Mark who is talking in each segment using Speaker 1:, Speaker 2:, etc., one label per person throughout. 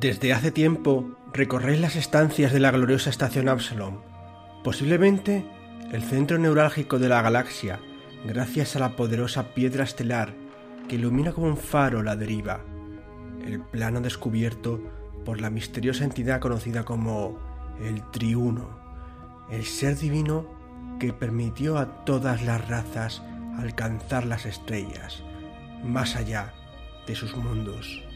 Speaker 1: Desde hace tiempo recorréis las estancias de la gloriosa estación Absalom, posiblemente el centro neurálgico de la galaxia, gracias a la poderosa piedra estelar que ilumina como un faro la deriva, el plano descubierto por la misteriosa entidad conocida como el Triuno, el ser divino que permitió a todas las razas alcanzar las estrellas, más allá de sus mundos.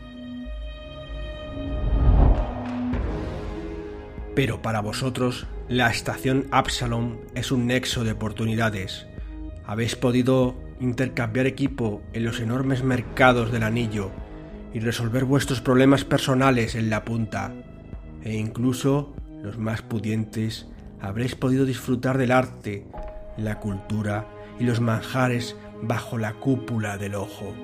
Speaker 1: Pero para vosotros, la estación Absalom es un nexo de oportunidades. Habéis podido intercambiar equipo en los enormes mercados del anillo y resolver vuestros problemas personales en la punta. E incluso los más pudientes habréis podido disfrutar del arte, la cultura y los manjares bajo la cúpula del ojo.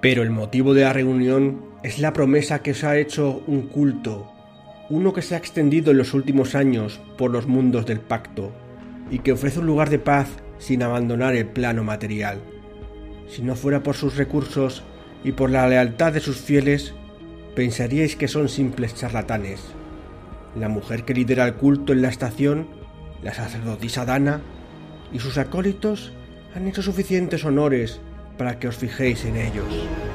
Speaker 1: Pero el motivo de la reunión es la promesa que os ha hecho un culto, uno que se ha extendido en los últimos años por los mundos del pacto y que ofrece un lugar de paz sin abandonar el plano material. Si no fuera por sus recursos y por la lealtad de sus fieles, pensaríais que son simples charlatanes. La mujer que lidera el culto en la estación, la sacerdotisa Dana, y sus acólitos han hecho suficientes honores para que os fijéis en ellos.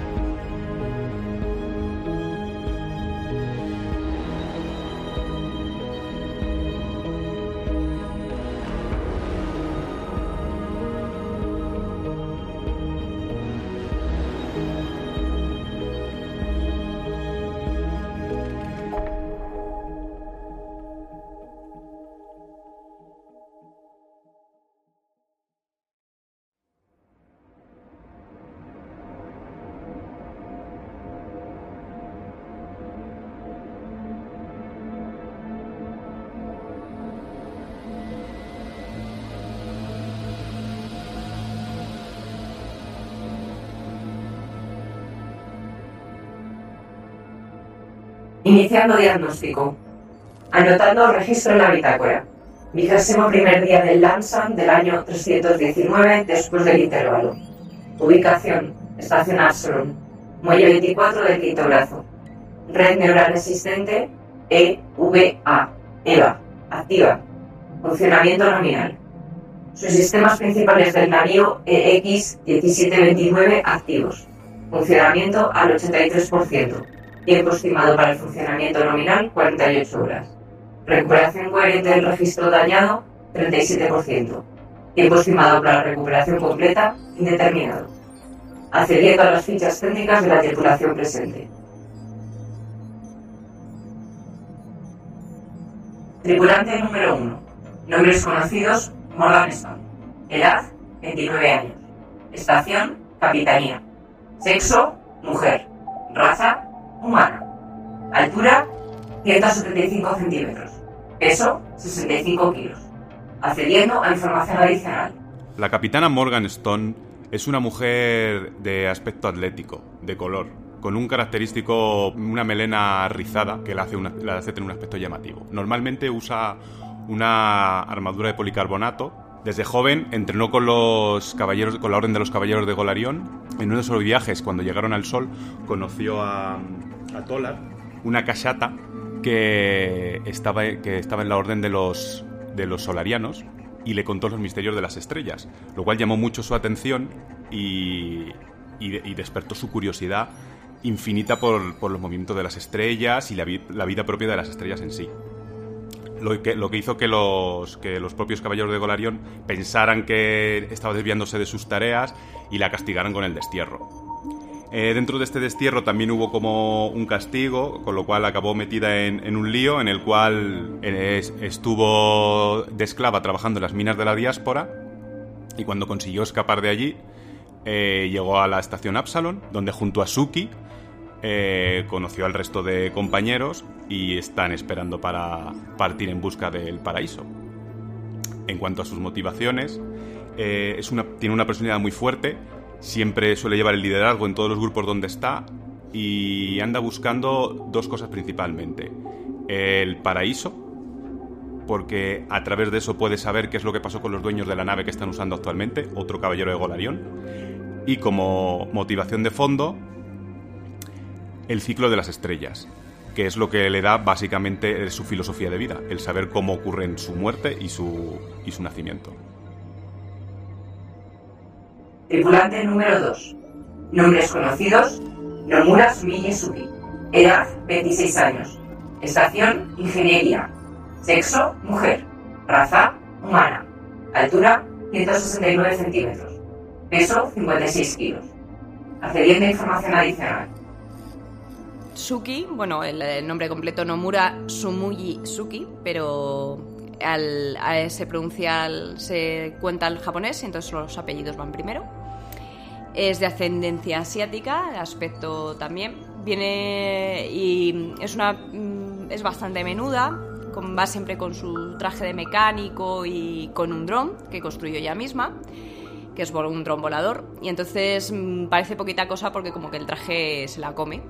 Speaker 2: Iniciando diagnóstico. Anotando registro en la bitácora. Vigésimo primer día del LAMSAM del año 319 después del intervalo. Ubicación. Estación Absalom. Muelle 24 del quinto brazo. Red neural existente EVA. EVA. Activa. Funcionamiento nominal. Sus sistemas principales del navío EX1729 activos. Funcionamiento al 83%. Tiempo estimado para el funcionamiento nominal, 48 horas. Recuperación coherente del registro dañado, 37%. Tiempo estimado para la recuperación completa, indeterminado. Accediendo a las fichas técnicas de la tripulación presente. Tripulante número 1. Nombres conocidos, Morgan Stone. Edad, 29 años. Estación, Capitanía. Sexo, mujer. Raza, humana. Altura, 175 centímetros. Peso, 65 kilos. Accediendo a información adicional.
Speaker 3: La capitana Morgan Stone es una mujer de aspecto atlético, de color, con un característico, una melena rizada que la hace, la hace tener un aspecto llamativo. Normalmente usa una armadura de policarbonato. Desde joven entrenó con los caballeros, con la orden de los caballeros de Golarión. En uno de sus viajes, cuando llegaron al sol, conoció a, a Tolar, una cachata que estaba, que estaba en la orden de los, de los solarianos y le contó los misterios de las estrellas, lo cual llamó mucho su atención y, y, despertó su curiosidad infinita por, por, los movimientos de las estrellas y la, la, vida propia de las estrellas en sí. Lo que, lo que hizo que los, que los propios caballeros de Golarión pensaran que estaba desviándose de sus tareas y la castigaran con el destierro. Eh, dentro de este destierro también hubo como un castigo, con lo cual acabó metida en, un lío en el cual eh, estuvo de esclava trabajando en las minas de la diáspora y cuando consiguió escapar de allí eh, llegó a la estación Absalon, donde junto a Suki conoció al resto de compañeros y están esperando para partir en busca del paraíso. En cuanto a sus motivaciones, es una, tiene una personalidad muy fuerte, Siempre suele llevar el liderazgo en todos los grupos donde está y anda buscando dos cosas principalmente. El paraíso, porque a través de eso puede saber qué es lo que pasó con los dueños de la nave que están usando actualmente, otro caballero de Golarión. Y como motivación de fondo, el ciclo de las estrellas, que es lo que le da básicamente su filosofía de vida, el saber cómo ocurren su muerte y su, y su nacimiento.
Speaker 2: Tripulante número 2. Nombres conocidos: Nomura Sumiye Edad: 26 años. Estación: Ingeniería. Sexo: Mujer. Raza: Humana. Altura: 169 centímetros. Peso: 56 kilos. Accediendo a información adicional.
Speaker 4: Suki, bueno, el, nombre completo Nomura Sumuyi Suki, pero al, se pronuncia, se cuenta el japonés y entonces los apellidos van primero. Es de ascendencia asiática, aspecto también. Viene y es una mm, es bastante menuda, va siempre con su traje de mecánico y con un dron que construyó ella misma, que es un dron volador. Y entonces mm, parece poquita cosa porque como que el traje se la come.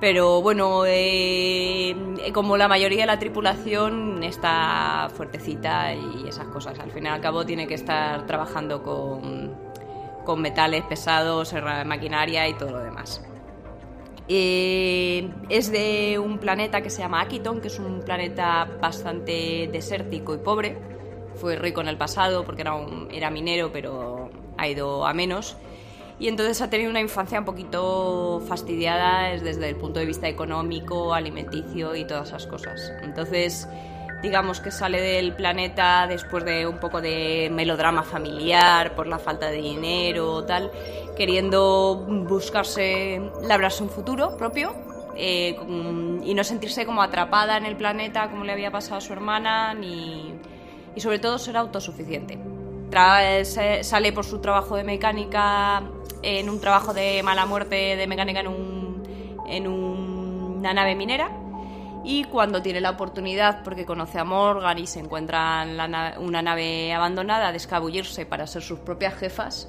Speaker 4: Pero bueno, eh, como la mayoría de la tripulación está fuertecita y esas cosas. Al fin y al cabo tiene que estar trabajando con, con metales pesados, maquinaria y todo lo demás. Eh, es de un planeta que se llama Akiton, que es un planeta bastante desértico y pobre. Fue rico en el pasado porque era, minero, pero ha ido a menos. Y entonces ha tenido una infancia un poquito fastidiada desde el punto de vista económico, alimenticio y todas esas cosas. Entonces digamos que sale del planeta después de un poco de melodrama familiar por la falta de dinero tal, queriendo buscarse, labrarse un futuro propio eh, y no sentirse como atrapada en el planeta como le había pasado a su hermana ni, y sobre todo ser autosuficiente. sale por su trabajo de mecánica en un trabajo de mala muerte de mecánica en, un, en una nave minera y cuando tiene la oportunidad, porque conoce a Morgan y se encuentra en una nave abandonada, de escabullirse para ser sus propias jefas,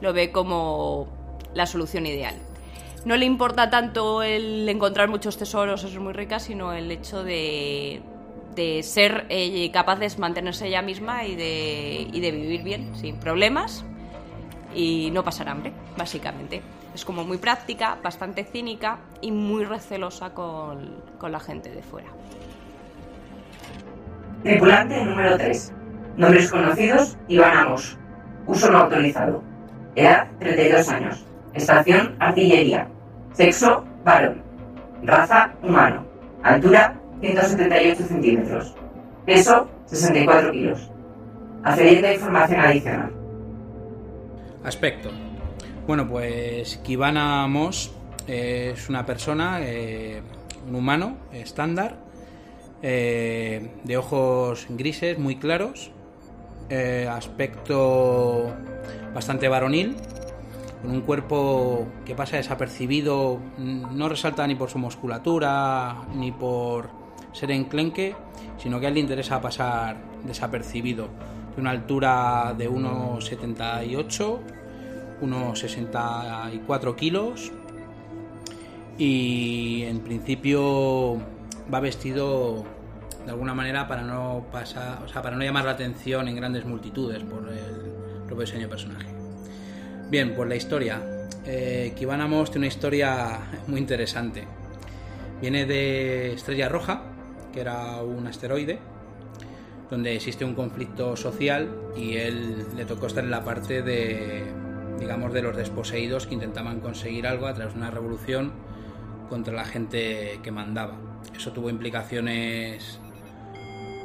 Speaker 4: lo ve como la solución ideal. No le importa tanto el encontrar muchos tesoros o ser muy rica, sino el hecho de, de ser eh, capaz de mantenerse ella misma y de, y de vivir bien, sin problemas y no pasar hambre, básicamente. Es como muy práctica, bastante cínica y muy recelosa con, con la gente de fuera.
Speaker 2: Tripulante número 3. Nombres conocidos, Iván Amos. Uso no autorizado. Edad, 32 años. Estación, artillería. Sexo, varón. Raza, humano. Altura, 178 centímetros. Peso, 64 kilos. Accediendo a información adicional.
Speaker 5: Aspecto. Bueno, pues Kibana Moss es una persona, eh, un humano estándar, eh, de ojos grises muy claros, eh, aspecto bastante varonil, con un cuerpo que pasa desapercibido, no resalta ni por su musculatura ni por ser enclenque, sino que a él le interesa pasar desapercibido. De una altura de 1,78 unos 64 kilos y en principio va vestido de alguna manera para no pasar, o sea, para no llamar la atención en grandes multitudes por el propio diseño de personaje. Bien, pues la historia. Eh, tiene una historia muy interesante. Viene de Estrella Roja, que era un asteroide, donde existe un conflicto social y él le tocó estar en la parte de digamos, de los desposeídos que intentaban conseguir algo a través de una revolución contra la gente que mandaba. Eso tuvo implicaciones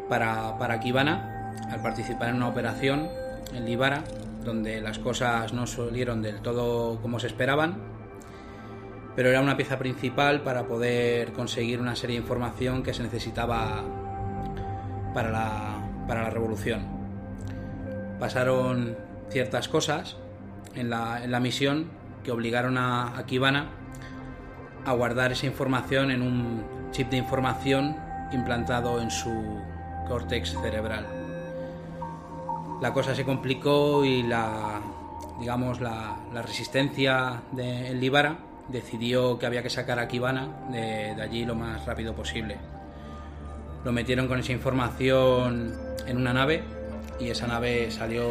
Speaker 5: para, para Kibana al participar en una operación en Libara, donde las cosas no salieron del todo como se esperaban, pero era una pieza principal para poder conseguir una serie de información que se necesitaba para la, para la revolución. Pasaron ciertas cosas en la, misión que obligaron a, a Kibana a guardar esa información en un chip de información implantado en su córtex cerebral. La cosa se complicó y la, digamos, la, resistencia de Libara decidió que había que sacar a Kibana de, de allí lo más rápido posible. Lo metieron con esa información en una nave y esa nave salió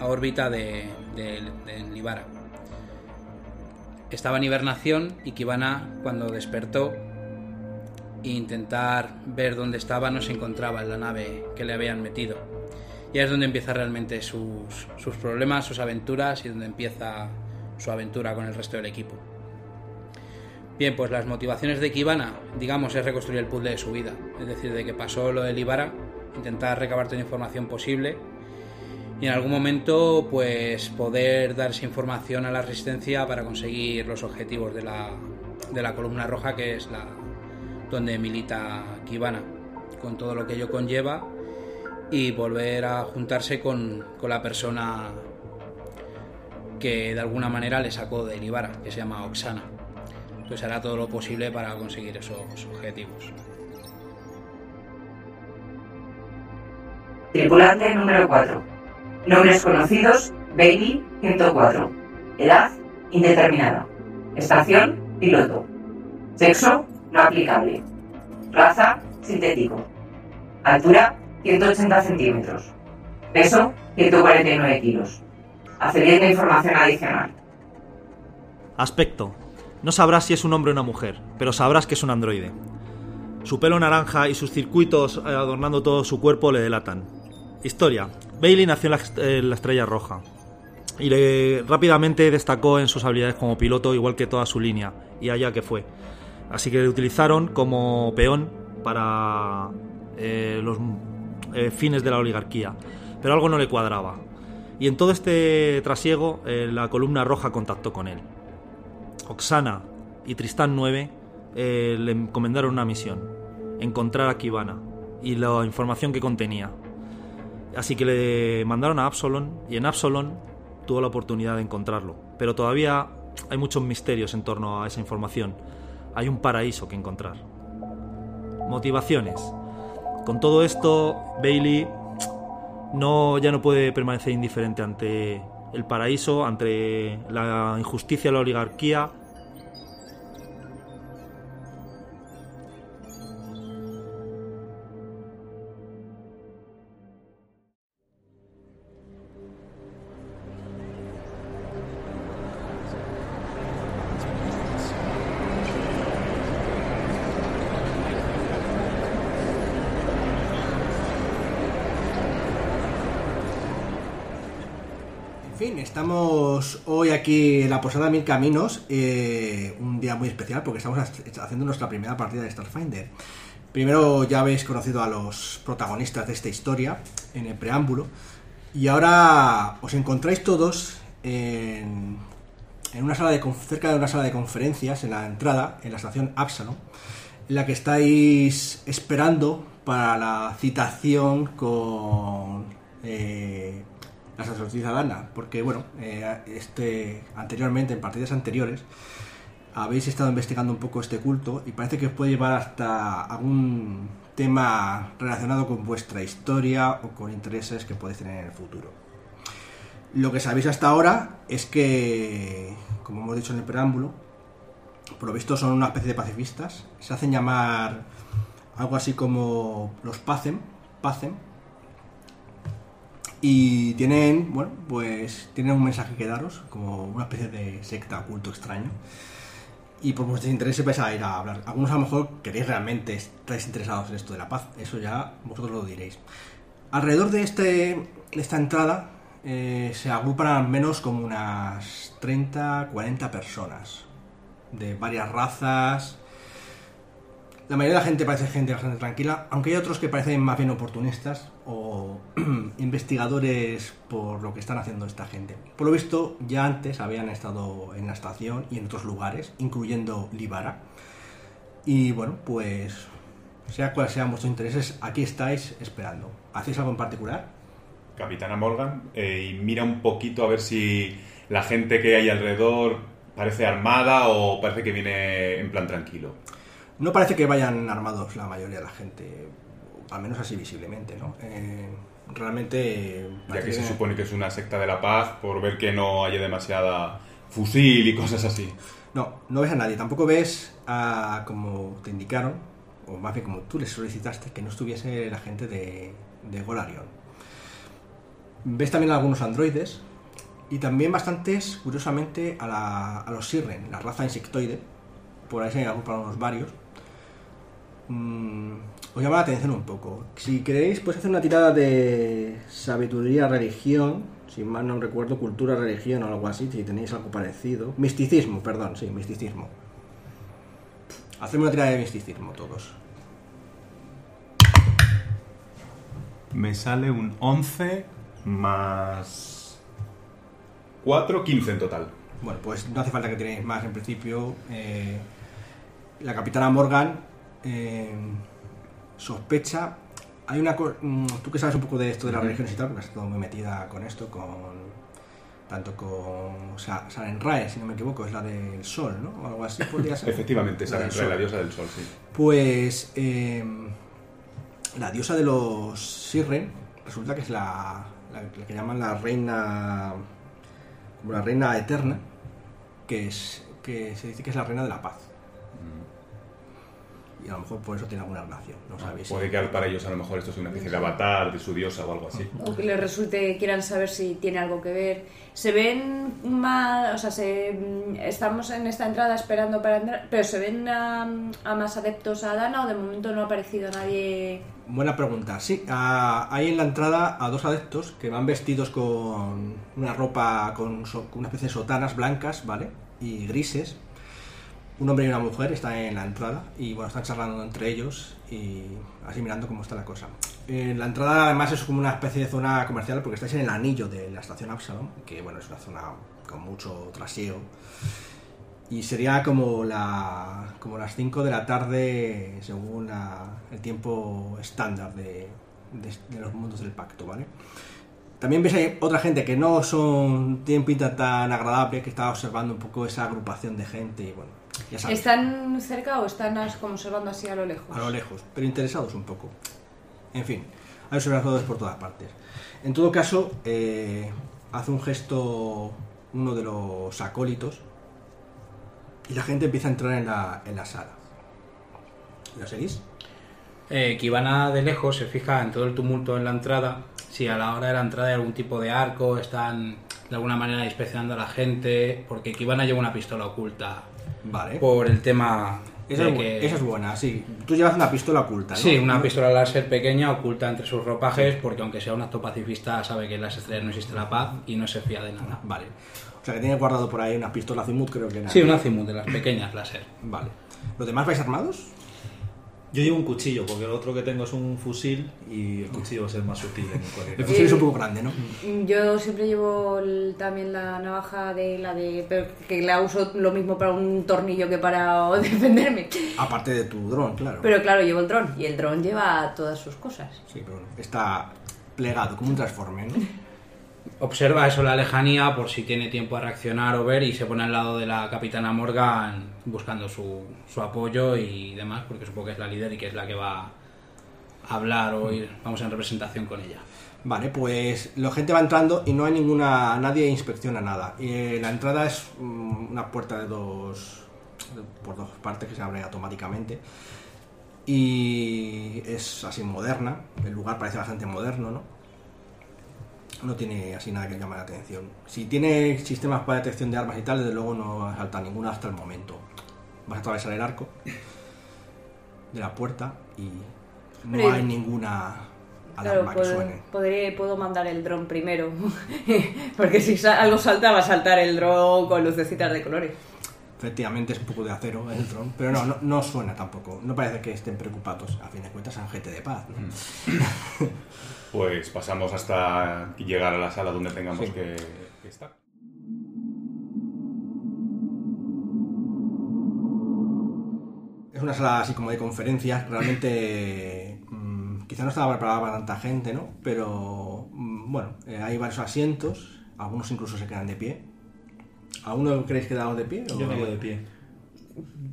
Speaker 5: a órbita de, de, de Libara. Estaba en hibernación y Kibana, cuando despertó e intentar ver dónde estaba, no se encontraba en la nave que le habían metido. Y es donde empieza realmente sus, sus problemas, sus aventuras y donde empieza su aventura con el resto del equipo. Bien, pues las motivaciones de Kibana, digamos, es reconstruir el puzzle de su vida. Es decir, de que pasó lo de Ibara, intentar recabar toda la información posible y en algún momento, pues poder dar esa información a la resistencia para conseguir los objetivos de la, de la columna roja, que es la donde milita Kibana, con todo lo que ello conlleva y volver a juntarse con, con la persona que de alguna manera le sacó de Ibara, que se llama Oksana. Entonces hará todo lo posible para conseguir esos objetivos.
Speaker 2: Tripulante número 4. Nombres conocidos, Bailey 104. Edad, indeterminada. Estación, piloto. Sexo, no aplicable. Raza, sintético. Altura, 180 centímetros. Peso, 149 kilos. Accediendo a información adicional.
Speaker 6: Aspecto. No sabrás si es un hombre o una mujer, pero sabrás que es un androide. Su pelo naranja y sus circuitos eh, adornando todo su cuerpo le delatan. Historia. Bailey nació en la, Estrella Roja y le, rápidamente destacó en sus habilidades como piloto, igual que toda su línea, y allá que fue. Así que le utilizaron como peón para eh, los eh, fines de la oligarquía, pero algo no le cuadraba. Y en todo este trasiego, eh, la columna roja contactó con él. Oksana y Tristán 9 eh, le encomendaron una misión, encontrar a Kibana y la información que contenía. Así que le mandaron a Absalon y en Absalon tuvo la oportunidad de encontrarlo. Pero todavía hay muchos misterios en torno a esa información. Hay un paraíso que encontrar. Motivaciones. Con todo esto, Bailey no, ya no puede permanecer indiferente ante el paraíso, ante la injusticia de la oligarquía.
Speaker 1: Fin, estamos hoy aquí en la Posada Mil Caminos, eh, un día muy especial porque estamos haciendo nuestra primera partida de Starfinder. Primero ya habéis conocido a los protagonistas de esta historia en el preámbulo y ahora os encontráis todos en, en una sala de cerca de una sala de conferencias en la entrada, en la estación Absalom, en la que estáis esperando para la citación con eh, la sacerdotisa Dana, porque bueno, eh, este anteriormente, en partidas anteriores, habéis estado investigando un poco este culto y parece que os puede llevar hasta algún tema relacionado con vuestra historia o con intereses que podéis tener en el futuro. Lo que sabéis hasta ahora es que, como hemos dicho en el preámbulo, por lo visto son una especie de pacifistas. Se hacen llamar algo así como los Pacem, Pacem. Y tienen, bueno, pues tienen un mensaje que daros, como una especie de secta culto extraño. Y por vuestros intereses vais a ir a hablar. Algunos a lo mejor queréis realmente, estáis interesados en esto de la paz. Eso ya vosotros lo diréis. Alrededor de, este, esta entrada eh, se agrupan al menos como unas 30, 40 personas. De varias razas. La mayoría de la gente parece gente bastante tranquila, aunque hay otros que parecen más bien oportunistas o investigadores por lo que están haciendo esta gente. Por lo visto, ya antes habían estado en la estación y en otros lugares, incluyendo Libara. Y bueno, pues sea cual sean vuestros intereses, aquí estáis esperando. ¿Hacéis algo en particular?
Speaker 3: Capitana Morgan, eh, y mira un poquito a ver si la gente que hay alrededor parece armada o parece que viene en plan tranquilo.
Speaker 1: No parece que vayan armados la mayoría de la gente, al menos así visiblemente, ¿no? Eh, realmente...
Speaker 3: Ya que se supone que es una secta de la paz, por ver que no haya demasiada fusil y cosas así.
Speaker 1: No, no ves a nadie. Tampoco ves a, como te indicaron, o más bien como tú les solicitaste, que no estuviese la gente de, de Golarion. ves también algunos androides y también bastantes, curiosamente, a, la- a los Sirren, la raza insectoide. Por ahí se agrupan unos varios. Mm, os llama la atención un poco. Si queréis, podéis hacer una tirada de sabiduría, religión. Si mal no recuerdo, cultura, religión o algo así, si tenéis algo parecido. Misticismo, perdón, sí, misticismo. Hacedme una tirada de misticismo todos.
Speaker 3: Me sale un 11 más 4, 15 en total.
Speaker 1: Bueno, pues no hace falta que tiréis más en principio. eh, la capitana Morgan eh, sospecha. Hay una mm, tú que sabes un poco de esto de las religiones y tal, porque has estado muy metida con esto, con tanto con Sa- Sarenrae, si no me equivoco, es la del sol, ¿no? O algo así podría ser.
Speaker 3: Efectivamente,
Speaker 1: La
Speaker 3: es
Speaker 1: sol.
Speaker 3: la diosa del sol, sí.
Speaker 1: Pues eh, la diosa de los Sirren resulta que es la, la- la que llaman la reina como la reina eterna, que es que se dice que es la reina de la paz. Y a lo mejor por eso tiene alguna relación, no sabéis.
Speaker 3: Puede que para ellos a lo mejor esto es una especie de avatar de su diosa o algo así.
Speaker 4: O que les resulte, quieran saber si tiene algo que ver. Se ven más, o sea, se, mm, estamos en esta entrada esperando para entrar, pero se ven a, a más adeptos a Dana o de momento no ha aparecido nadie.
Speaker 1: Buena pregunta. Sí, ah, hay en la entrada a dos adeptos que van vestidos con una ropa con, so- con una especie de sotanas blancas, ¿vale? Y grises. Un hombre y una mujer están en la entrada y bueno, están charlando entre ellos y así mirando cómo está la cosa. La entrada además es como una especie de zona comercial porque estáis en el anillo de la estación Absalom, que bueno, es una zona con mucho trasiego. Y sería como, la, como las 5 de la tarde según el tiempo estándar de, los mundos del pacto, ¿vale? También ahí otra gente que no son tienen pinta tan agradable, que está observando un poco esa agrupación de gente y bueno, ya sabes,
Speaker 4: ¿Están cerca o están como observando así a lo lejos?
Speaker 1: a lo lejos, pero interesados un poco. En fin, hay observadores por todas partes. En todo caso, eh, hace un gesto uno de los acólitos y la gente empieza a entrar en la, en la sala. ¿Lo seguís?
Speaker 5: Eh, Kibana de lejos se fija en todo el tumulto en la entrada. Si a la hora de la entrada hay algún tipo de arco, están de alguna manera inspeccionando a la gente, porque Kibana lleva una pistola oculta
Speaker 1: Vale.
Speaker 5: por el tema
Speaker 1: Esa
Speaker 5: de
Speaker 1: es,
Speaker 5: que...
Speaker 1: esa es buena, sí. Tú llevas una pistola oculta, ¿no?
Speaker 5: Sí, una pistola láser pequeña oculta entre sus ropajes, porque aunque sea un acto pacifista, sabe que en las estrellas no existe la paz y no se fía de nada.
Speaker 1: Vale. O sea que tiene guardado por ahí una pistola Azimut, creo que era.
Speaker 5: Sí, una Azimut de las pequeñas láser.
Speaker 1: Vale. ¿Los demás vais armados?
Speaker 6: Yo llevo un cuchillo, porque el otro que tengo es un fusil y el cuchillo va a ser más útil en
Speaker 1: El fusil es un poco grande, ¿no?
Speaker 4: Mm, Yo siempre llevo el- también la navaja de la de. pero que la uso lo mismo para un tornillo que para defenderme.
Speaker 1: Aparte de tu dron, claro.
Speaker 4: Pero claro, llevo el dron y el dron lleva todas sus cosas.
Speaker 1: Sí, pero bueno, está plegado, como un transforme, ¿no?
Speaker 5: Observa eso la lejanía por si tiene tiempo a reaccionar o ver y se pone al lado de la capitana Morgan buscando su, su apoyo y demás, porque supongo que es la líder y que es la que va a hablar o ir, vamos en representación con ella.
Speaker 1: Vale, pues la gente va entrando y no hay ninguna. Nadie inspecciona nada. Eh, la entrada es mm, una puerta de dos. por dos partes que se abre automáticamente. Y es así moderna. El lugar parece bastante moderno, ¿no? No tiene así nada que llame la atención. Si tiene sistemas para detección de armas y tal, desde luego no salta ninguna hasta el momento. Vas a atravesar el arco de la puerta y no
Speaker 4: Pero-
Speaker 1: hay ninguna
Speaker 4: Claro,
Speaker 1: alarma que suene.
Speaker 4: podré- puedo mandar el dron primero. Porque si algo salta, va a saltar el dron con lucecitas de colores.
Speaker 1: Efectivamente es un poco de acero el dron, pero no, no, no suena tampoco. No parece que estén preocupados. A fin de cuentas son gente de paz. ¿no?
Speaker 3: Pues pasamos hasta llegar a la sala donde tengamos
Speaker 1: Sí.
Speaker 3: que, que estar.
Speaker 1: Es una sala así como de conferencias. Realmente mm, quizá no estaba preparada para tanta gente, ¿no? Pero mm, bueno, eh, hay varios asientos. Algunos incluso se quedan de pie. ¿Alguno creéis quedados de pie? o-
Speaker 6: Yo me quedo de pie.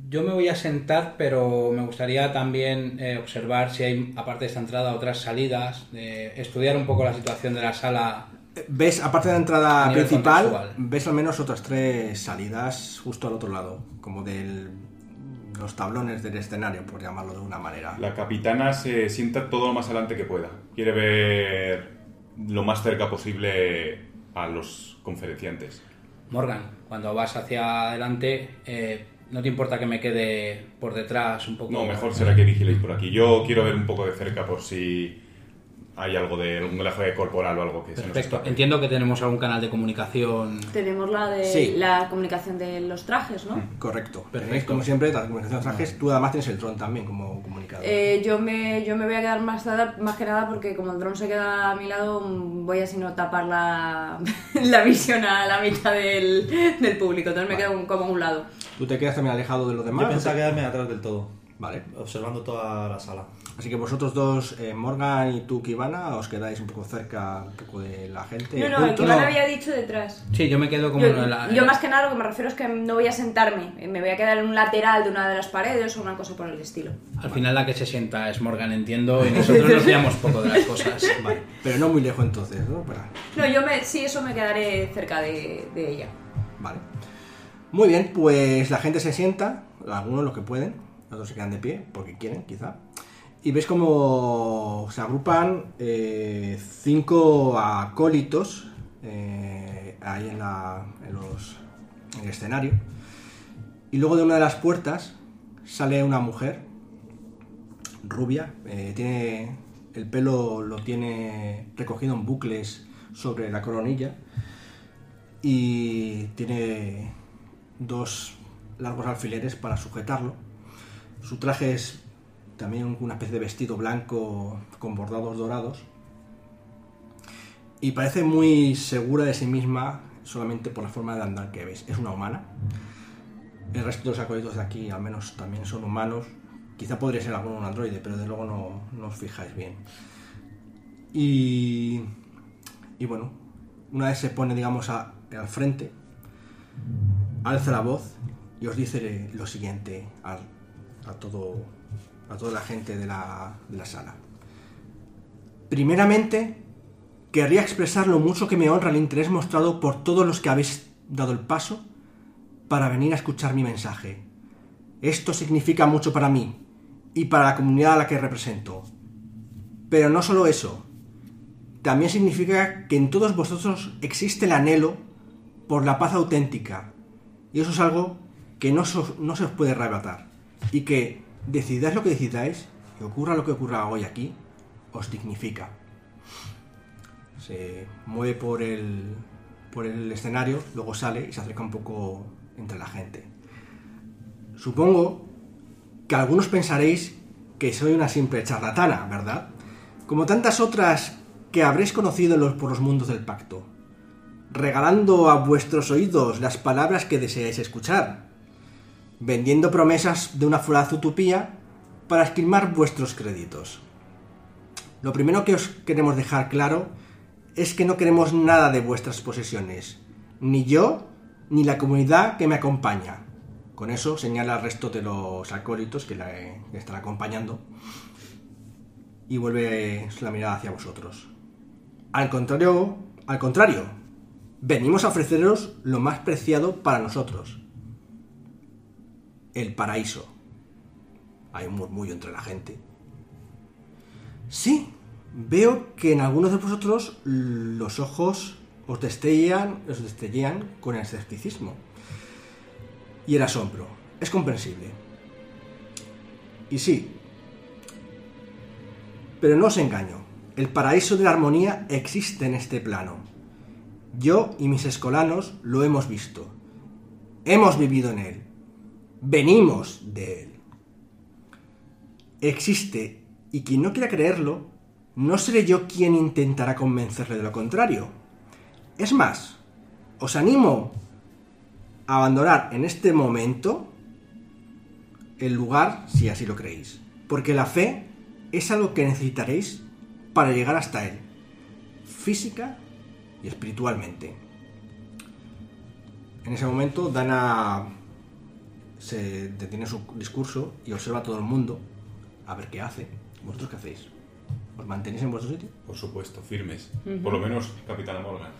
Speaker 5: Yo me voy a sentar, pero me gustaría también eh, observar si hay, aparte de esta entrada, otras salidas, estudiar un poco la situación de la sala.
Speaker 1: Ves, aparte de la entrada principal,
Speaker 5: contextual.
Speaker 1: ves al menos otras tres salidas justo al otro lado, como de los tablones del escenario, por llamarlo de una manera.
Speaker 3: La capitana se sienta todo lo más adelante que pueda. Quiere ver lo más cerca posible a los conferenciantes.
Speaker 5: Morgan, cuando vas hacia adelante, eh, ¿no te importa que me quede por detrás un poco?
Speaker 3: No, mejor será que vigiléis por aquí. Yo quiero ver un poco de cerca por si hay algo de algún lenguaje corporal o algo que se nos
Speaker 5: Perfecto.
Speaker 3: escape.
Speaker 5: Entiendo que tenemos algún canal de comunicación.
Speaker 4: Tenemos la de
Speaker 1: Sí.
Speaker 4: la comunicación de los trajes, ¿no?
Speaker 1: Correcto.
Speaker 5: Perfecto.
Speaker 1: Como siempre, la comunicación de trajes. Tú además tienes el dron también como comunicador.
Speaker 4: Eh, yo, me, yo me voy a quedar más, más que nada porque como el dron se queda a mi lado, mm, voy a si no tapar la, la visión a la mitad del, del público. Entonces me quedo un- como a un lado.
Speaker 1: Tú te quedas también alejado de los demás.
Speaker 6: Yo pensaba quedarme atrás del todo,
Speaker 1: Vale.
Speaker 6: observando toda la sala.
Speaker 1: Así que vosotros dos, eh, Morgan y tú, Kivana, os quedáis un poco cerca un poco de la gente.
Speaker 4: No, no, el que Iván había dicho detrás.
Speaker 5: Sí, yo me quedo como
Speaker 4: Yo,
Speaker 5: en la-
Speaker 4: yo más que nada lo que me refiero es que no voy a sentarme, me voy a quedar en un lateral de una de las paredes o una cosa por el estilo.
Speaker 5: Al final la que se sienta es Morgan, entiendo, y nosotros nos fiamos poco de las cosas.
Speaker 1: Vale. Pero no muy lejos entonces, ¿no? Para-
Speaker 4: No, yo me, sí, eso me quedaré cerca de, de ella.
Speaker 1: Vale. Muy bien, pues la gente se sienta, algunos los que pueden, otros se quedan de pie, porque quieren, quizá. Y ves como se agrupan eh, cinco acólitos eh, ahí en, la, en, los, en el escenario. Y luego de una de las puertas sale una mujer rubia, eh, tiene el pelo lo tiene recogido en bucles sobre la coronilla y tiene dos largos alfileres para sujetarlo. Su traje es también una especie de vestido blanco con bordados dorados y parece muy segura de sí misma solamente por la forma de andar que ves. Es una humana. El resto de los acólitos de aquí al menos también son humanos. Quizá podría ser alguno un androide, pero de luego no, no os fijáis bien. Y, y bueno, una vez se pone, digamos, al frente, alza la voz y os dice lo siguiente a, a todo, a toda la gente de la, sala. Primeramente, querría expresar lo mucho que me honra el interés mostrado por todos los que habéis dado el paso para venir a escuchar mi mensaje. Esto significa mucho para mí y para la comunidad a la que represento. Pero no solo eso, también significa que en todos vosotros existe el anhelo por la paz auténtica. Y eso es algo que no, no se os puede arrebatar. Y que decidáis lo que decidáis, y ocurra lo que ocurra hoy aquí, os dignifica. Se mueve por el, por el escenario, luego sale y se acerca un poco entre la gente. Supongo que algunos pensaréis que soy una simple charlatana, ¿verdad? Como tantas otras que habréis conocido por los mundos del pacto, regalando a vuestros oídos las palabras que deseáis escuchar, vendiendo promesas de una fugaz utopía para esquilmar vuestros créditos. Lo primero que os queremos dejar claro es que no queremos nada de vuestras posesiones, ni yo ni la comunidad que me acompaña. Con eso señala al resto de los acólitos que la están acompañando y vuelve la mirada hacia vosotros. Al contrario, al contrario, venimos a ofreceros lo más preciado para nosotros. El paraíso. Hay un murmullo entre la gente. Sí, veo que en algunos de vosotros los ojos os destellan, os destellan con el escepticismo y el asombro. Es comprensible. Y sí, pero no os engaño. El paraíso de la armonía existe en este plano. Yo y mis escolanos lo hemos visto. Hemos vivido en él. Venimos de él. Existe, y quien no quiera creerlo, no seré yo quien intentará convencerle de lo contrario. Es más, os animo a abandonar en este momento el lugar si así lo creéis. Porque la fe es algo que necesitaréis para llegar hasta él, física y espiritualmente. En ese momento Dana se detiene su discurso y observa a todo el mundo a ver qué hace. ¿Vosotros qué hacéis? ¿Os mantenéis en vuestro sitio?
Speaker 3: Por supuesto, firmes. Por lo menos Capitana Morgan.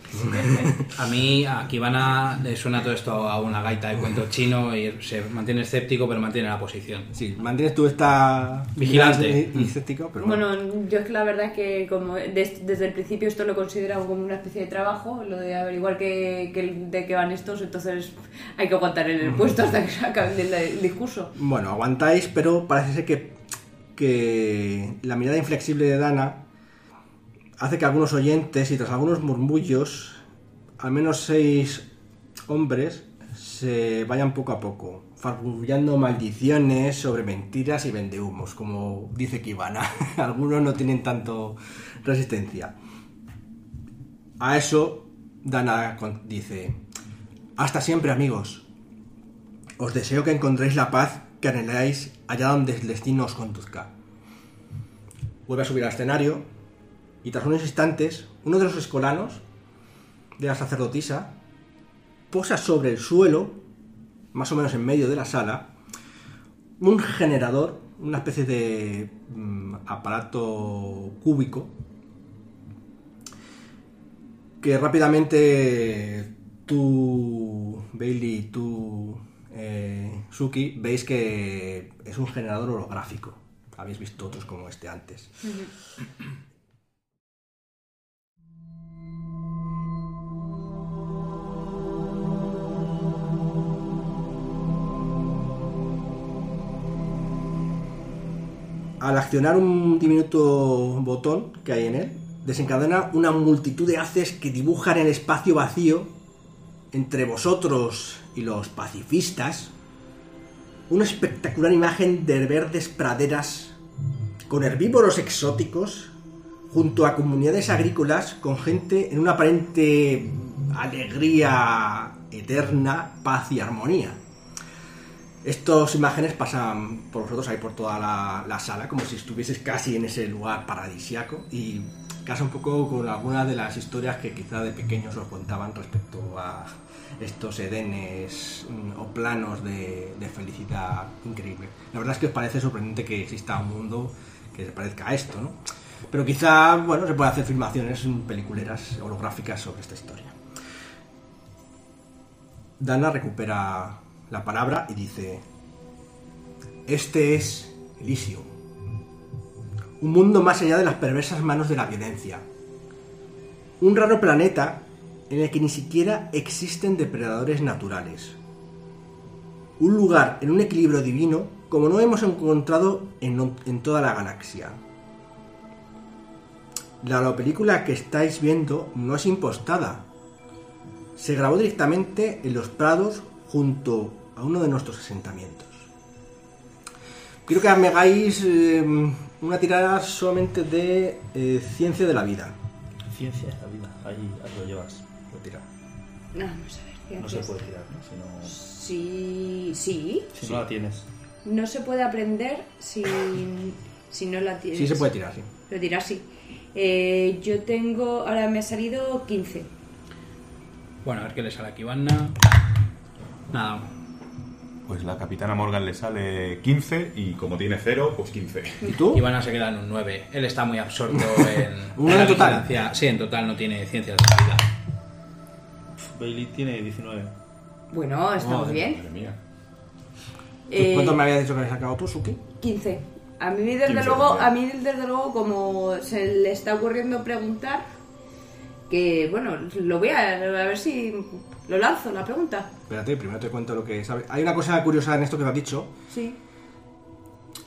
Speaker 5: A mí, a Kibana le suena todo esto a una gaita de cuento chino y se mantiene escéptico, pero mantiene la posición.
Speaker 1: Sí, mantienes tú esta...
Speaker 5: Vigilante.
Speaker 1: Y, escéptico, pero
Speaker 4: Bueno, yo es que la verdad es que como des- desde el principio esto lo he considerado como una especie de trabajo, lo de averiguar qué- de qué van estos, entonces hay que aguantar en el puesto hasta que se acabe el, el discurso.
Speaker 1: Bueno, aguantáis, pero parece ser que, que la mirada inflexible de Dana hace que algunos oyentes y tras algunos murmullos, al menos seis hombres, se vayan poco a poco, farfullando maldiciones sobre mentiras y vendehumos, como dice Kibana. algunos no tienen tanto resistencia. A eso, Dana dice, hasta siempre amigos. Os deseo que encontréis la paz que anheláis allá donde el destino os conduzca. Vuelve a subir al escenario y tras unos instantes, uno de los escolanos de la sacerdotisa posa sobre el suelo, más o menos en medio de la sala, un generador, una especie de mm, aparato cúbico que rápidamente tú, Bailey, tú, eh, Suki, veis que es un generador holográfico. Habéis visto otros como este antes. Al accionar un diminuto botón que hay en él, desencadena una multitud de haces que dibujan el espacio vacío entre vosotros y los pacifistas una espectacular imagen de verdes praderas con herbívoros exóticos junto a comunidades agrícolas con gente en una aparente alegría eterna, paz y armonía. Estas imágenes pasan por vosotros ahí por toda la, la sala, como si estuvieses casi en ese lugar paradisiaco y casa un poco con algunas de las historias que quizá de pequeños os contaban respecto a estos edenes mm, o planos de, felicidad increíble. La verdad es que os parece sorprendente que exista un mundo que se parezca a esto, ¿no? Pero quizá, bueno, se puede hacer filmaciones peliculeras holográficas sobre esta historia. Dana recupera la palabra y dice, este es Elysium, un mundo más allá de las perversas manos de la violencia, un raro planeta en el que ni siquiera existen depredadores naturales, un lugar en un equilibrio divino como no hemos encontrado en, toda la galaxia. La, la película que estáis viendo no es impostada, se grabó directamente en los prados junto a uno de nuestros asentamientos. Quiero que me hagáis eh, una tirada solamente de eh, ciencia de la vida.
Speaker 6: Ciencia de la vida. Ahí lo llevas.
Speaker 4: No, vamos a ver.
Speaker 6: No se puede tirar, ¿no? Si
Speaker 4: Sí, sí.
Speaker 6: no, si no la tienes.
Speaker 4: No se puede aprender si, si no la tienes.
Speaker 1: Sí, se puede tirar, sí.
Speaker 4: Pero tirar sí. Eh, yo tengo. Ahora me ha salido 15.
Speaker 5: Bueno, a ver qué le sale a Kibana. Nada.
Speaker 3: Pues la Capitana Morgan le sale 15 y como tiene 0, pues 15.
Speaker 1: ¿Y tú?
Speaker 5: Kibana se queda en un 9. Él está muy absorto en.
Speaker 1: ¿Un
Speaker 5: en
Speaker 1: total?
Speaker 5: vigilancia. Sí, en total no tiene ciencias de la vida.
Speaker 6: Bailey tiene 19.
Speaker 4: Bueno, está muy bien.
Speaker 3: Madre mía.
Speaker 4: Eh,
Speaker 1: ¿Cuánto me habías dicho que habías sacado tú, Suki?
Speaker 4: 15. A mí desde
Speaker 3: 15,
Speaker 4: luego,
Speaker 3: ya.
Speaker 4: a mí desde luego como se le está ocurriendo preguntar que bueno, lo voy a, a ver si lo lanzo la pregunta.
Speaker 1: Espérate, primero te cuento lo que sabes. Hay una cosa curiosa en esto que te has dicho.
Speaker 4: Sí.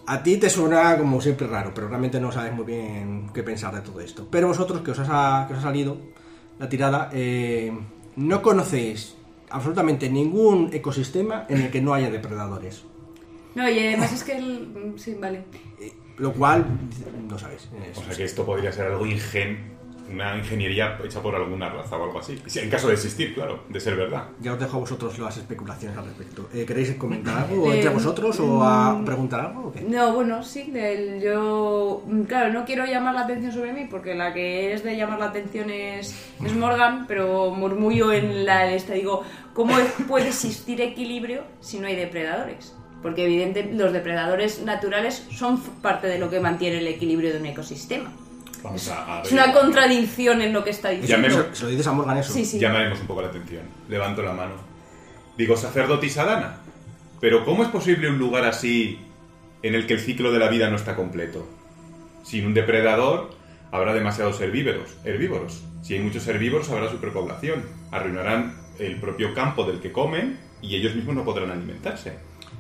Speaker 1: A ti te suena como siempre raro, pero realmente no sabes muy bien qué pensar de todo esto. Pero vosotros, que os ha, que os ha salido la tirada, eh, no conocéis absolutamente ningún ecosistema en el que no haya depredadores.
Speaker 4: No, y además es que el sí, vale.
Speaker 1: Eh, Lo cual, no sabéis. Es-
Speaker 3: O sea que esto podría ser algo ingen... Una ingeniería hecha por alguna raza o algo así. Sí, En caso de existir, claro, de ser verdad.
Speaker 1: Ya os dejo a vosotros las especulaciones al respecto. Eh, ¿Queréis comentar algo
Speaker 4: Eh,
Speaker 1: entre vosotros o a
Speaker 4: mm,
Speaker 1: preguntar algo? o qué?
Speaker 4: No, bueno, sí, del- yo, mm, claro, no quiero llamar la atención sobre mí porque la que es de llamar la atención es, es Morgan, pero murmullo en la esta, digo, ¿cómo puede existir equilibrio si no hay depredadores? Porque evidentemente los depredadores naturales son parte de lo que mantiene el equilibrio de un ecosistema.
Speaker 3: Vamos a, a
Speaker 4: Es una contradicción en lo que está diciendo.
Speaker 3: Llamemos-
Speaker 1: ¿Se lo dices a Morgan eso?
Speaker 4: Sí, sí.
Speaker 3: Llamaremos un poco la atención. Levanto la mano. Digo, sacerdotisa Dana. Pero ¿cómo es posible un lugar así en el que el ciclo de la vida no está completo? Sin un depredador habrá demasiados herbívoros. herbívoros. Si hay muchos herbívoros habrá superpoblación. Arruinarán el propio campo del que comen y ellos mismos no podrán alimentarse.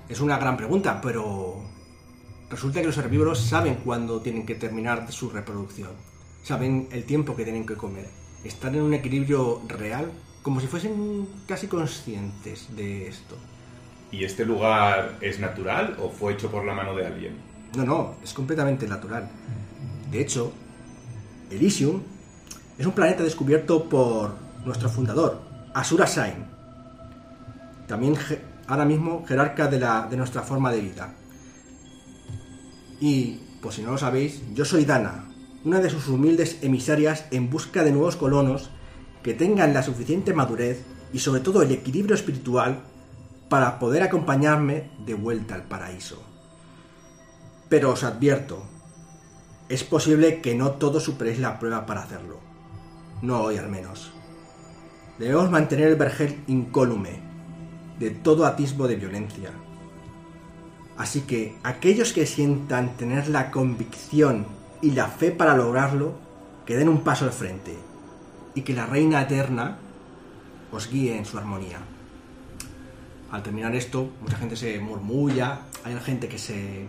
Speaker 1: Es una gran pregunta, pero resulta que los herbívoros saben cuándo tienen que terminar su reproducción. Saben el tiempo que tienen que comer. Están en un equilibrio real, como si fuesen casi conscientes de esto.
Speaker 3: ¿Y este lugar es natural o fue hecho por la mano de alguien?
Speaker 1: No, no, es completamente natural. De hecho, Elysium es un planeta descubierto por nuestro fundador, Asura Sain. También ahora mismo jerarca de, la, de nuestra forma de vida. Y, por si no lo sabéis, yo soy Dana, una de sus humildes emisarias en busca de nuevos colonos que tengan la suficiente madurez y sobre todo el equilibrio espiritual para poder acompañarme de vuelta al paraíso. Pero os advierto, es posible que no todos superéis la prueba para hacerlo. No hoy al menos. Debemos mantener el vergel incólume de todo atisbo de violencia. Así que aquellos que sientan tener la convicción y la fe para lograrlo, que den un paso al frente y que la Reina Eterna os guíe en su armonía. Al terminar esto, mucha gente se murmulla, hay gente que se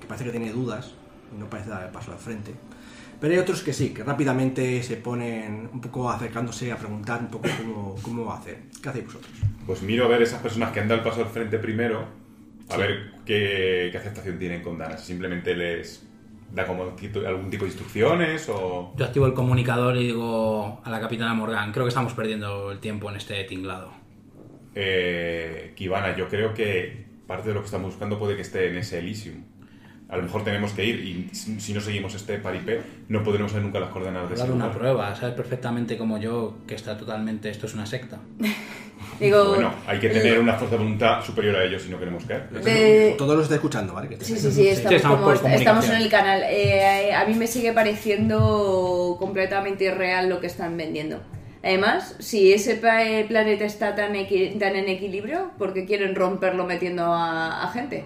Speaker 1: que parece que tiene dudas y no parece dar el paso al frente. Pero hay otros que sí, que rápidamente se ponen un poco acercándose a preguntar un poco cómo, cómo hacer. ¿Qué hacéis vosotros?
Speaker 3: Pues miro a ver esas personas que han dado el paso al frente primero, a ver qué, qué aceptación tienen con Dana. Si simplemente les da como algún tipo de instrucciones o...
Speaker 5: Yo activo el comunicador y digo a la capitana Morgan, creo que estamos perdiendo el tiempo en este tinglado.
Speaker 3: Eh, Kibana, yo creo que parte de lo que estamos buscando puede que esté en ese Elysium. A lo mejor tenemos que ir y si no seguimos este paripé no podremos ver nunca las coordenadas de ese
Speaker 5: Dar una prueba, sabes perfectamente como yo que está totalmente, esto es una secta.
Speaker 4: Digo,
Speaker 3: Bueno, hay que tener una fuerza de voluntad superior a ellos si no queremos caer.
Speaker 4: de-
Speaker 1: Todo lo está escuchando, ¿vale?
Speaker 4: Sí, sí, sí, estamos,
Speaker 5: estamos
Speaker 4: como- estamos en el canal. Eh, a mí me sigue pareciendo completamente irreal lo que están vendiendo. Además, si ese eh, planeta está tan, equi- tan en equilibrio, ¿por qué quieren romperlo metiendo a, a gente?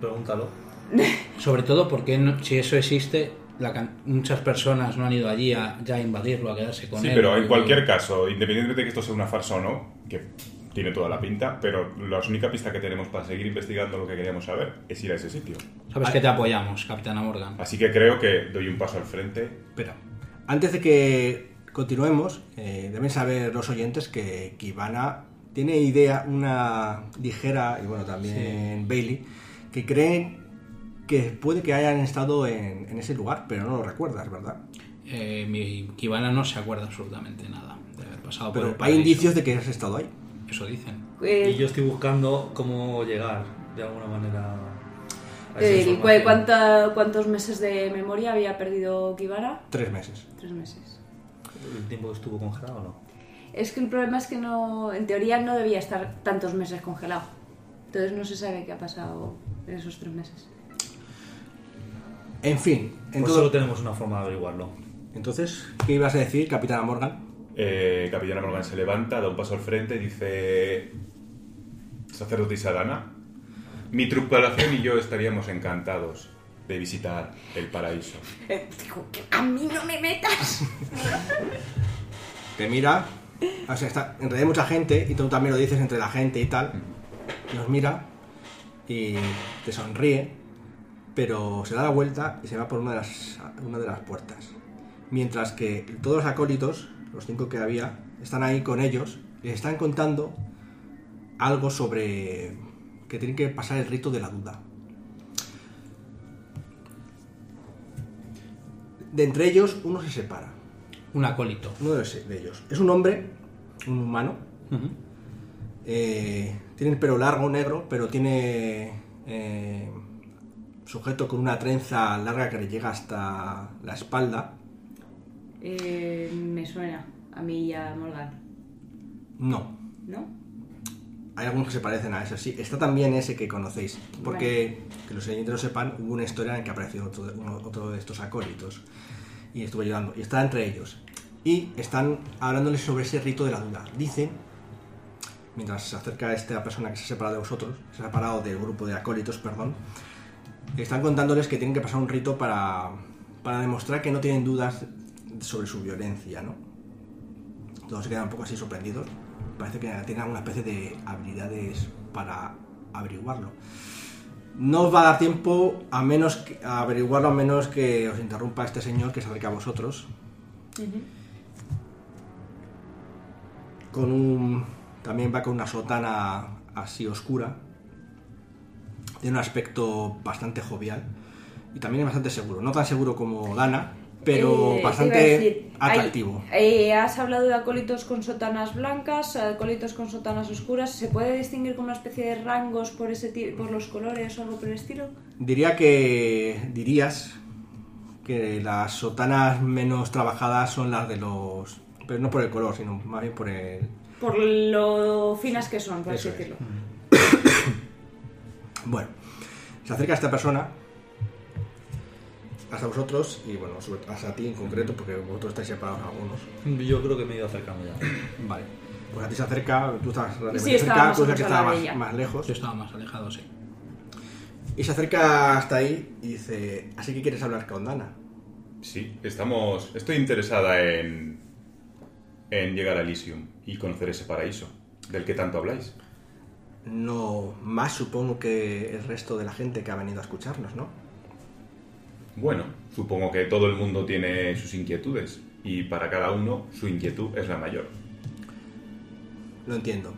Speaker 6: Pregúntalo.
Speaker 5: Sobre todo porque no- si eso existe, la muchas personas no han ido allí a, ya a invadirlo, a quedarse con
Speaker 3: Sí,
Speaker 5: él.
Speaker 3: pero en cualquier caso, independientemente de que esto sea una farsa o no, que tiene toda la pinta, pero la única pista que tenemos para seguir investigando lo que queríamos saber es ir a ese sitio.
Speaker 5: Sabes que te apoyamos, capitana Morgan.
Speaker 3: Así que creo que doy un paso al frente.
Speaker 1: Espera, antes de que continuemos, eh, deben saber los oyentes que Kibana tiene idea, una ligera, y bueno, también Bailey, que creen que puede que hayan estado en, en ese lugar, pero no lo recuerdas, ¿verdad?
Speaker 5: Eh, mi Kibana no se acuerda absolutamente nada de haber pasado por el
Speaker 1: Pero hay
Speaker 5: paraíso.
Speaker 1: indicios de que has estado ahí.
Speaker 5: Eso dicen.
Speaker 4: Eh,
Speaker 6: Y yo estoy buscando cómo llegar de alguna manera a esa
Speaker 4: eh, ¿cu-
Speaker 6: información.
Speaker 4: cuánta- ¿Cuántos meses de memoria había perdido Kibara?
Speaker 1: Tres meses.
Speaker 4: Tres meses.
Speaker 6: ¿El tiempo que estuvo congelado o no?
Speaker 4: Es que el problema es que no, en teoría no debía estar tantos meses congelado. Entonces no se sabe qué ha pasado en esos tres meses.
Speaker 1: En fin, en
Speaker 6: Pues
Speaker 1: todo-
Speaker 6: solo tenemos una forma de averiguarlo.
Speaker 1: entonces, ¿qué ibas a decir, Capitana Morgan?
Speaker 3: Eh, Capitana Morgan se levanta, da un paso al frente y dice: Sacerdotisa Dana, mi tripulación y yo estaríamos encantados de visitar el paraíso.
Speaker 4: Eh, digo, que a mí no me metas.
Speaker 1: Te mira, o sea, está, en realidad hay mucha gente, y tú también lo dices entre la gente y tal, y os mira, y te sonríe, pero se da la vuelta y se va por una de las, una de las puertas. Mientras que todos los acólitos, los cinco que había, están ahí con ellos, y les están contando algo sobre que tienen que pasar el rito de la duda. De entre ellos, uno se separa.
Speaker 5: Un acólito.
Speaker 1: Uno de, los- de ellos. Es un hombre, un humano. eh, tiene el pelo largo, negro, pero tiene eh, sujeto con una trenza larga que le llega hasta la espalda.
Speaker 4: Eh, me suena a mí y a Morgan,
Speaker 1: No.
Speaker 4: ¿no?
Speaker 1: Hay algunos que se parecen a ese, sí. Está también ese que conocéis. Porque, que los oyentes lo sepan, hubo una historia en que apareció otro, uno- otro de estos acólitos. y estuvo ayudando. Y está entre ellos. Y están hablándoles sobre ese rito de la duda. Dicen, mientras se acerca esta persona que se ha separado de vosotros, se ha separado del grupo de acólitos, perdón, están contándoles que tienen que pasar un rito para, para demostrar que no tienen dudas sobre su violencia, ¿no? Todos se quedan un poco así sorprendidos. Parece que tienen alguna especie de habilidades para averiguarlo. No os va a dar tiempo a menos que- a averiguarlo a menos que os interrumpa este señor que se acerca a vosotros. Con un. También va con una sotana así oscura. Tiene un aspecto bastante jovial. Y también es bastante seguro. No tan seguro como Dana, pero
Speaker 4: Eh,
Speaker 1: bastante
Speaker 4: decir, hay-
Speaker 1: atractivo.
Speaker 4: eh, has hablado de acólitos con sotanas blancas, acólitos con sotanas oscuras. ¿Se puede distinguir con una especie de rangos por ese por los colores o algo por el estilo?
Speaker 1: Diría que. dirías que las sotanas menos trabajadas son las de los. Pero no por el color, sino más bien por el.
Speaker 4: Por lo finas que son, por así
Speaker 1: Eso
Speaker 4: decirlo.
Speaker 1: Bueno, se acerca esta persona hasta vosotros y bueno, sobre- hasta ti en concreto, porque vosotros estáis separados algunos.
Speaker 6: Yo creo que me he ido acercando ya.
Speaker 1: Vale. Pues a ti se acerca, tú estás relativamente
Speaker 4: Sí,
Speaker 1: cerca, tú que más,
Speaker 4: ella.
Speaker 1: más lejos.
Speaker 5: Yo estaba más alejado, sí.
Speaker 1: Y se acerca hasta ahí y dice, así que quieres hablar con Dana.
Speaker 3: Sí, estamos. Estoy interesada en. en llegar a Elysium y conocer ese paraíso del que tanto habláis.
Speaker 1: No más supongo que el resto de la gente que ha venido a escucharnos, ¿no?
Speaker 3: Bueno, supongo que todo el mundo tiene sus inquietudes y para cada uno su inquietud es la mayor.
Speaker 1: Lo entiendo.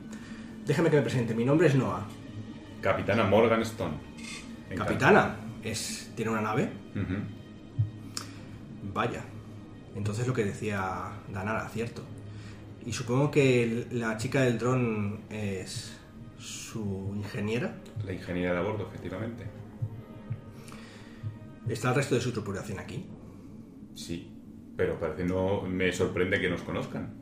Speaker 1: Déjame que me presente. Mi nombre es Noah.
Speaker 3: Capitana Morgan Stone. Encantado.
Speaker 1: Capitana. Es, ¿Tiene una nave? Vaya. Entonces lo que decía Dana era cierto. Y supongo que la chica del dron es su ingeniera.
Speaker 3: La ingeniera de a bordo, efectivamente.
Speaker 1: ¿Está el resto de su tripulación aquí?
Speaker 3: Sí, pero parece no. Me sorprende que nos conozcan.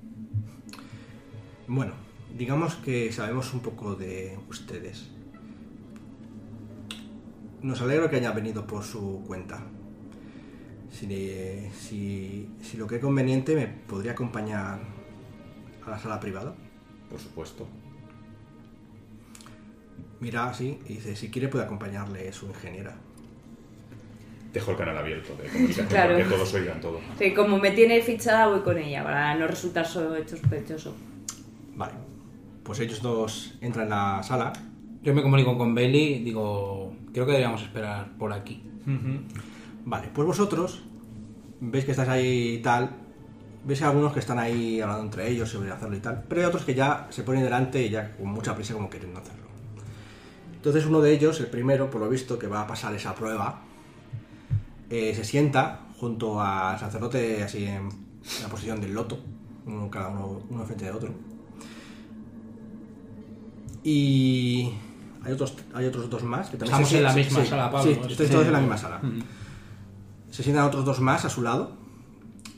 Speaker 1: Bueno, digamos que sabemos un poco de ustedes. Nos alegro que haya venido por su cuenta. Si, si, si lo que es conveniente, me podría acompañar a la sala privada.
Speaker 3: Por supuesto.
Speaker 1: Mira así y dice, si quiere puede acompañarle su ingeniera.
Speaker 3: Dejo el canal abierto de comunicación
Speaker 4: Claro.
Speaker 3: para que todos oigan todo.
Speaker 4: Sí, como me tiene fichada, voy con ella para no resultar sospechoso.
Speaker 1: Vale. Pues ellos dos entran en la sala.
Speaker 5: Yo me comunico con Bailey, digo, creo que deberíamos esperar por aquí.
Speaker 1: Vale, pues vosotros veis que estáis ahí y tal. Veis algunos que están ahí hablando entre ellos sobre hacerlo y tal. Pero hay otros que ya se ponen delante y ya con mucha prisa como queriendo hacerlo. Entonces uno de ellos, el primero, por lo visto, que va a pasar esa prueba, eh, se sienta junto al sacerdote así en la posición del loto. Uno, cada uno, uno frente del otro. Y hay otros, hay otros dos más que también
Speaker 5: Estamos
Speaker 1: se-
Speaker 5: en la misma sala, Pablo.
Speaker 1: Sí, estáis todos en la misma sala. Se sientan otros dos más a su lado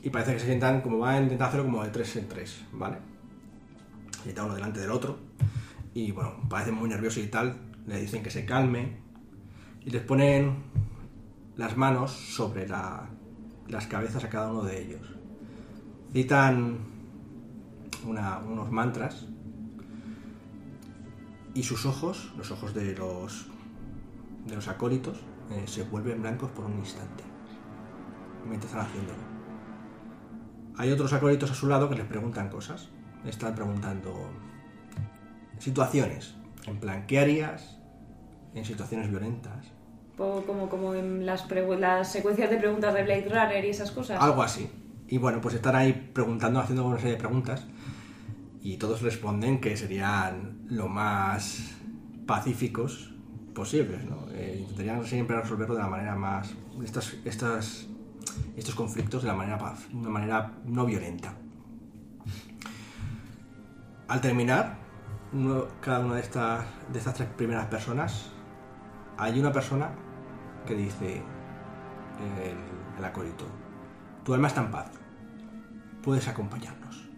Speaker 1: y parece que se sientan como van a intentar hacerlo como de tres en tres, ¿vale? Se uno delante del otro y bueno, parecen muy nerviosos y tal, le dicen que se calme y les ponen las manos sobre la- las cabezas a cada uno de ellos. Citan unos mantras y sus ojos, los ojos de los de los acólitos, eh, se vuelven blancos por un instante mientras están haciéndolo. Hay otros acólitos a su lado que les preguntan cosas. Están preguntando situaciones. En plan, ¿qué harías en situaciones violentas?
Speaker 4: Como, como en las, las secuencias de preguntas de Blade Runner y esas cosas.
Speaker 1: Algo así. Y bueno, pues están ahí preguntando, haciendo una serie de preguntas. Y todos responden que serían lo más pacíficos posibles, ¿no? Eh, intentarían siempre resolverlo de la manera más... Estas, estas, estos conflictos de la manera, una manera no violenta. Al terminar, uno- cada una de estas, de estas tres primeras personas, hay una persona que dice, el, el acólito, tu alma está en paz, puedes acompañarnos.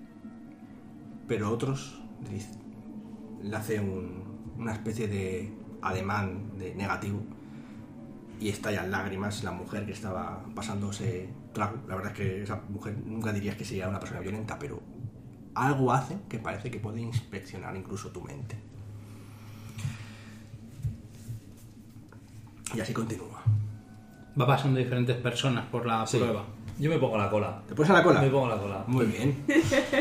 Speaker 1: Pero otros dic- le hace un- una especie de ademán de negativo y estalla en lágrimas la mujer que estaba pasándose trago. La verdad es que esa mujer nunca dirías que sería una persona violenta, pero algo hace que parece que puede inspeccionar incluso tu mente. Y así continúa.
Speaker 5: Va pasando diferentes personas por la
Speaker 6: Sí.
Speaker 5: prueba.
Speaker 6: Yo me pongo la cola.
Speaker 1: ¿Te pones a la cola?
Speaker 6: Me pongo la cola.
Speaker 1: Muy bien.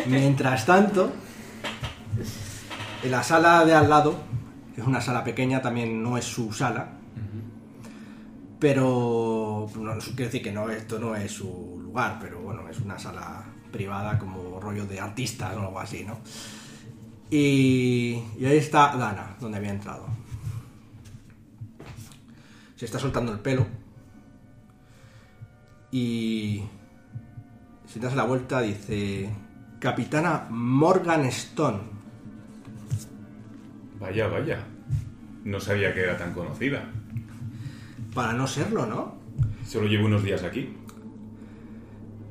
Speaker 1: Mientras tanto, en la sala de al lado, que es una sala pequeña, también no es su sala, pero no, quiero decir que no, esto no es su lugar, pero bueno, es una sala privada como rollo de artistas o algo así, ¿no? Y, y ahí está Dana, donde había entrado. Se está soltando el pelo y si das la vuelta dice Capitana Morgan Stone.
Speaker 3: Vaya, vaya. No sabía que era tan conocida.
Speaker 1: Para no serlo, ¿no?
Speaker 3: Solo llevo unos días aquí.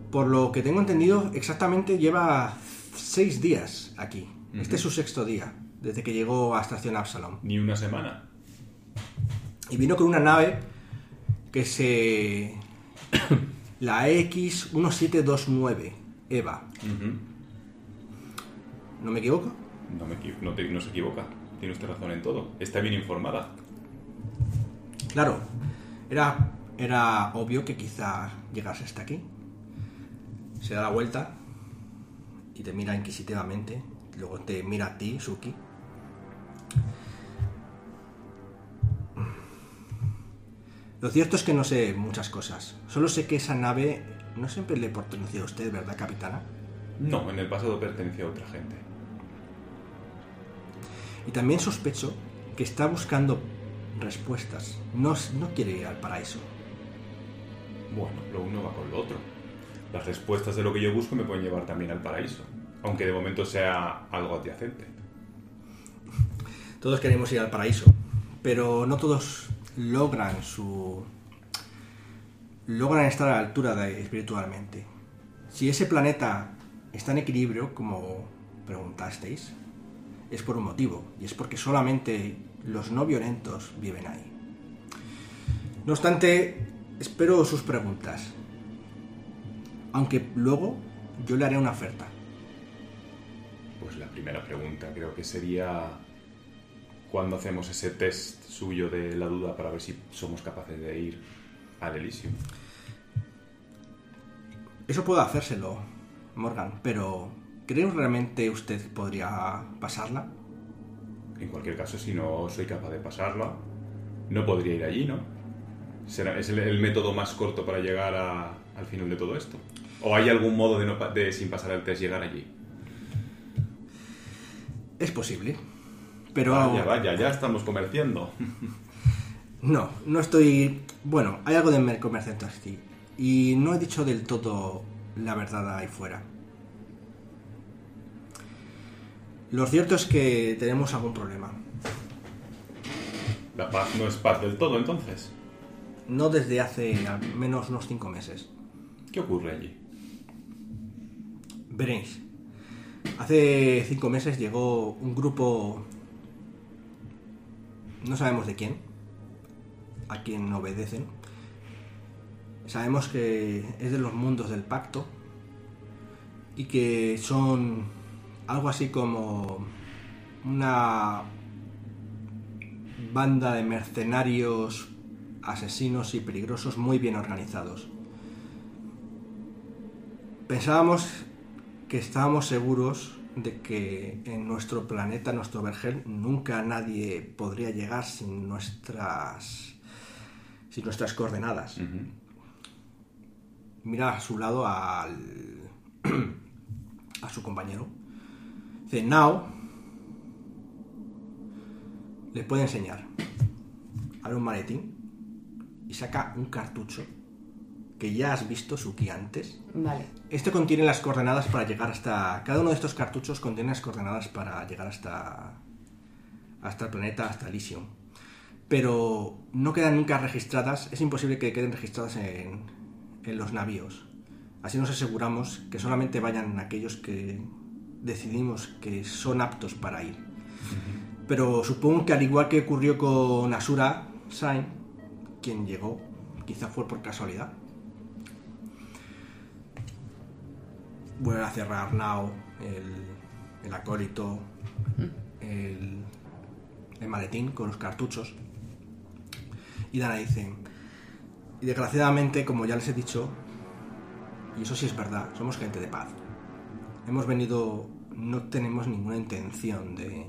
Speaker 1: Por lo que tengo entendido, exactamente lleva seis días aquí. Este es su sexto día, desde que llegó a Estación Absalom.
Speaker 3: Ni una semana.
Speaker 1: Y vino con una nave que se... La X-1729, EVA. ¿No me equivoco?
Speaker 3: No, me equi- no, te- no se equivoca. Tiene usted razón en todo. Está bien informada.
Speaker 1: Claro, era, era obvio que quizá llegase hasta aquí. Se da la vuelta y te mira inquisitivamente. Luego te mira a ti, Suki. Lo cierto es que no sé muchas cosas. Solo sé que esa nave no siempre le perteneció a usted, ¿verdad, capitana?
Speaker 3: No, en el pasado pertenecía a otra gente.
Speaker 1: Y también sospecho que está buscando respuestas. No, no quiere ir al paraíso.
Speaker 3: Bueno, lo uno va con lo otro. Las respuestas de lo que yo busco me pueden llevar también al paraíso. Aunque de momento sea algo adyacente.
Speaker 1: Todos queremos ir al paraíso, pero no todos logran su logran estar a la altura de espiritualmente. Si ese planeta está en equilibrio, como preguntasteis, es por un motivo, y es porque solamente los no violentos viven ahí. No obstante, espero sus preguntas. Aunque luego yo le haré una oferta.
Speaker 3: Pues la primera pregunta creo que sería ¿cuándo hacemos ese test suyo de la duda para ver si somos capaces de ir al Elysium?
Speaker 1: Eso puedo hacérselo, Morgan, pero ¿cree realmente usted podría pasarla?
Speaker 3: En cualquier caso, si no soy capaz de pasarla, no podría ir allí, ¿no? ¿Será, ¿Es el, el método más corto para llegar a- al final de todo esto? ¿O hay algún modo de, no, de sin pasar el test llegar allí?
Speaker 1: Es posible, pero
Speaker 3: Vaya, vaya, ya estamos comerciando.
Speaker 1: no, no estoy... Bueno, hay algo de mer- comercio aquí y no he dicho del todo la verdad ahí fuera. Lo cierto es que tenemos algún problema.
Speaker 3: La paz no es paz del todo, entonces.
Speaker 1: No desde hace al menos unos cinco meses.
Speaker 3: ¿Qué ocurre allí?
Speaker 1: Veréis. Hace cinco meses llegó un grupo... No sabemos de quién. A quien obedecen. Sabemos que es de los mundos del pacto. Y que son algo así como una banda de mercenarios, asesinos y peligrosos muy bien organizados. Pensábamos que estábamos seguros de que en nuestro planeta, nuestro Vergel, nunca nadie podría llegar sin nuestras sin nuestras coordenadas. Mira a su lado al a su compañero. Dice, now les puede enseñar. Abre un maletín y saca un cartucho que ya has visto Suki antes.
Speaker 4: Vale.
Speaker 1: Este contiene las coordenadas para llegar hasta. Cada uno de estos cartuchos contiene las coordenadas para llegar hasta. hasta el planeta, hasta Elysium. Pero no quedan nunca registradas, es imposible que queden registradas en, en los navíos. Así nos aseguramos que solamente vayan aquellos que decidimos que son aptos para ir. Pero supongo que al igual que ocurrió con Asura Sain, quien llegó. Quizá fue por casualidad. Vuelven a cerrar Nao, el, el acólito, el, el maletín con los cartuchos. Y Dana dice, y desgraciadamente, como ya les he dicho, y eso sí es verdad, somos gente de paz. Hemos venido, no tenemos ninguna intención de,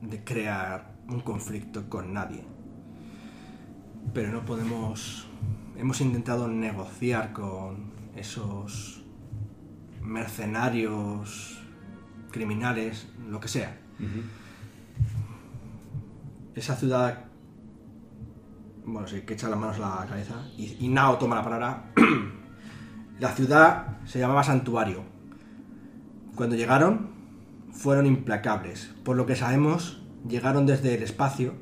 Speaker 1: de crear un conflicto con nadie. Pero no podemos, hemos intentado negociar con esos mercenarios, criminales, lo que sea. Esa ciudad bueno, sí, que echa las manos a la cabeza. Y, y Nao toma la palabra. la ciudad se llamaba Santuario. Cuando llegaron, fueron implacables. Por lo que sabemos, llegaron desde el espacio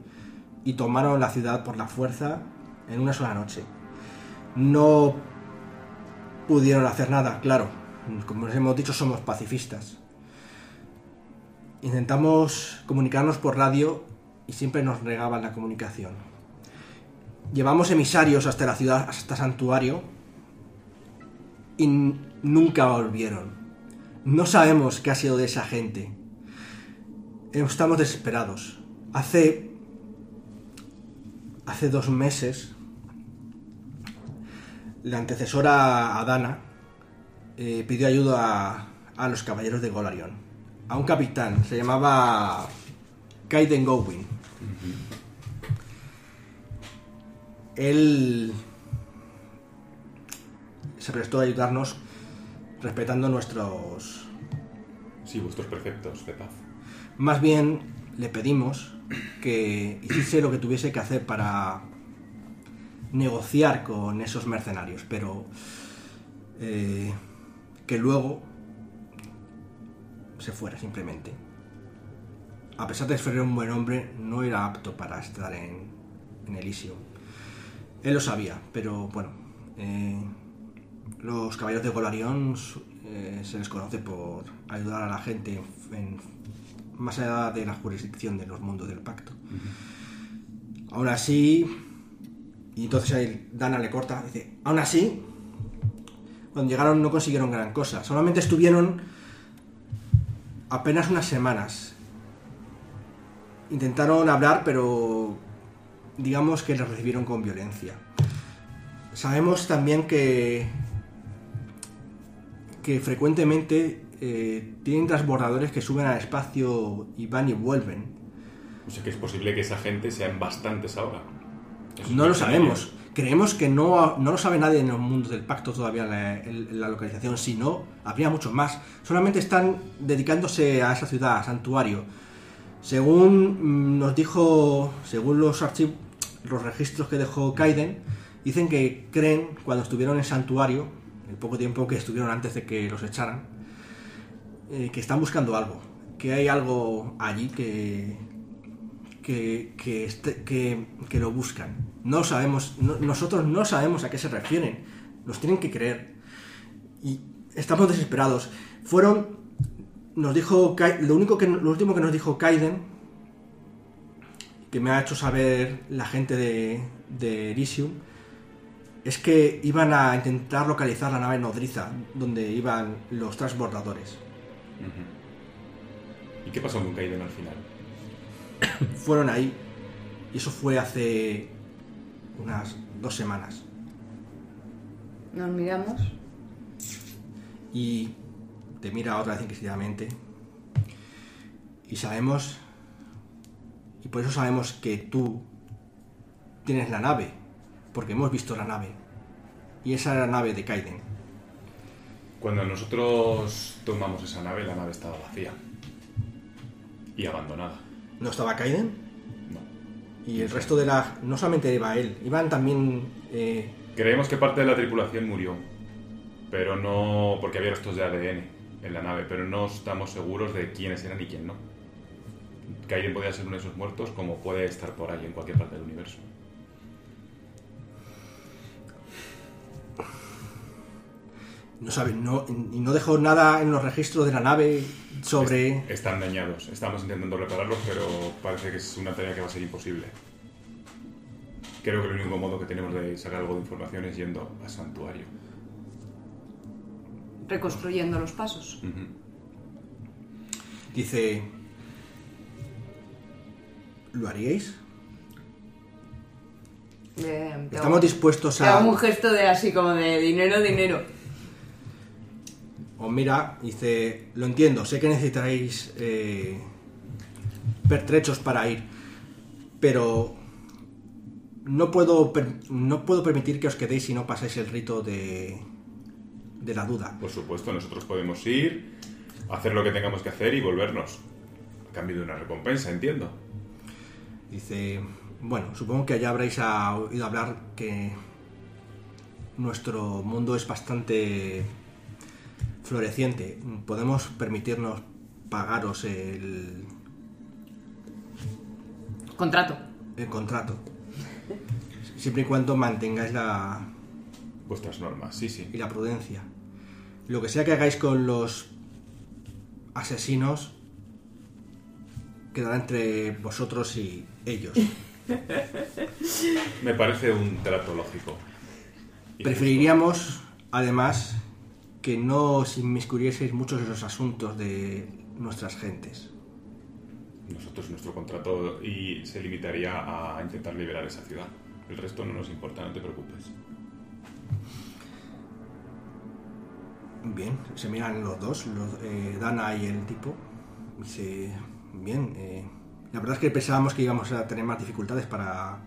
Speaker 1: y tomaron la ciudad por la fuerza en una sola noche. No pudieron hacer nada, claro. Como les hemos dicho, somos pacifistas. Intentamos comunicarnos por radio y siempre nos negaban la comunicación. Llevamos emisarios hasta la ciudad, hasta santuario, y nunca volvieron. No sabemos qué ha sido de esa gente. Estamos desesperados. Hace. Hace dos meses. La antecesora Adana eh, pidió ayuda a, a los caballeros de Golarion. A un capitán, se llamaba Kaiden Gowin. Él se prestó a ayudarnos respetando nuestros...
Speaker 3: Sí, vuestros preceptos de paz.
Speaker 1: Más bien le pedimos que hiciese lo que tuviese que hacer para negociar con esos mercenarios, pero eh, que luego se fuera simplemente. A pesar de ser un buen hombre, no era apto para estar en, en Elysium. Él lo sabía, pero bueno, eh, los caballeros de Golarion eh, se les conoce por ayudar a la gente en- más allá de la jurisdicción de los mundos del pacto. Aún así, y entonces ahí Dana le corta, dice, aún así, cuando llegaron no consiguieron gran cosa, solamente estuvieron apenas unas semanas. Intentaron hablar, pero digamos que les recibieron con violencia. Sabemos también que que frecuentemente eh, tienen transbordadores que suben al espacio y van y vuelven.
Speaker 3: O sea que es posible que esa gente sean bastantes ahora. Eso
Speaker 1: No lo sabemos. Creemos que no, no lo sabe nadie en el mundo del pacto todavía la, localización. Si no, habría muchos más. Solamente están dedicándose a esa ciudad, a Santuario. Según mm, nos dijo, según los archivos, los registros que dejó Kaiden, dicen que creen cuando estuvieron en Santuario, el poco tiempo que estuvieron antes de que los echaran, eh, que están buscando algo. Que hay algo allí que, que, que, este- lo buscan. No sabemos, no- nosotros no sabemos a qué se refieren. Nos tienen que creer. Y estamos desesperados. Fueron, nos dijo, lo único que, lo último que nos dijo Kaiden, que me ha hecho saber la gente de, de Elysium, es que iban a intentar localizar la nave nodriza, donde iban los transbordadores.
Speaker 3: ¿Y qué pasó con Kaiden al final?
Speaker 1: fueron ahí. Y eso fue hace unas dos semanas.
Speaker 4: Nos miramos.
Speaker 1: Y te mira otra vez inquisitivamente. Y sabemos. Y por eso sabemos que tú tienes la nave. Porque hemos visto la nave. Y esa era la nave de Kaiden.
Speaker 3: Cuando nosotros tomamos esa nave, la nave estaba vacía. Y abandonada.
Speaker 1: ¿No estaba Kaiden? Y el resto de la. No solamente iba él, iban también. eh,
Speaker 3: Creemos que parte de la tripulación murió. Pero no. porque había restos de ADN en la nave. Pero no estamos seguros de quiénes eran y quién no. Kaiden podía ser uno de esos muertos, como puede estar por ahí en cualquier parte del universo.
Speaker 1: No saben, no, y no dejó nada en los registros de la nave sobre.
Speaker 3: Est- Están dañados. Estamos intentando repararlos, pero parece que es una tarea que va a ser imposible. Creo que el único modo que tenemos de sacar algo de información es yendo al santuario.
Speaker 4: Reconstruyendo los pasos.
Speaker 1: Dice... ¿Lo haríais?
Speaker 4: Eh,
Speaker 1: Estamos
Speaker 4: hago-
Speaker 1: dispuestos
Speaker 4: te hago un
Speaker 1: a...
Speaker 4: gesto de así como de dinero, dinero.
Speaker 1: Os mira, dice... Lo entiendo, sé que necesitaréis eh, pertrechos para ir, pero no puedo, no puedo permitir que os quedéis si no pasáis el rito de, de la duda.
Speaker 3: Por supuesto, nosotros podemos ir, hacer lo que tengamos que hacer y volvernos. A cambio de una recompensa, entiendo.
Speaker 1: Dice, bueno, supongo que ya habréis ah, oído hablar que nuestro mundo es bastante floreciente. Podemos permitirnos pagaros el,
Speaker 4: Contrato.
Speaker 1: el contrato. Siempre y cuando mantengáis la,
Speaker 3: Vuestras normas, sí, sí.
Speaker 1: y la prudencia. Lo que sea que hagáis con los asesinos quedará entre vosotros y ellos.
Speaker 3: Me parece un trato lógico.
Speaker 1: Preferiríamos, además, que no os inmiscuyieseis muchos de los asuntos de nuestras gentes.
Speaker 3: Nosotros, nuestro contrato y se limitaría a intentar liberar esa ciudad. El resto no nos importa, no te preocupes.
Speaker 1: Bien, se miran los dos, los, eh, Dana y el tipo. Dice, bien, eh, la verdad es que pensábamos que íbamos a tener más dificultades para,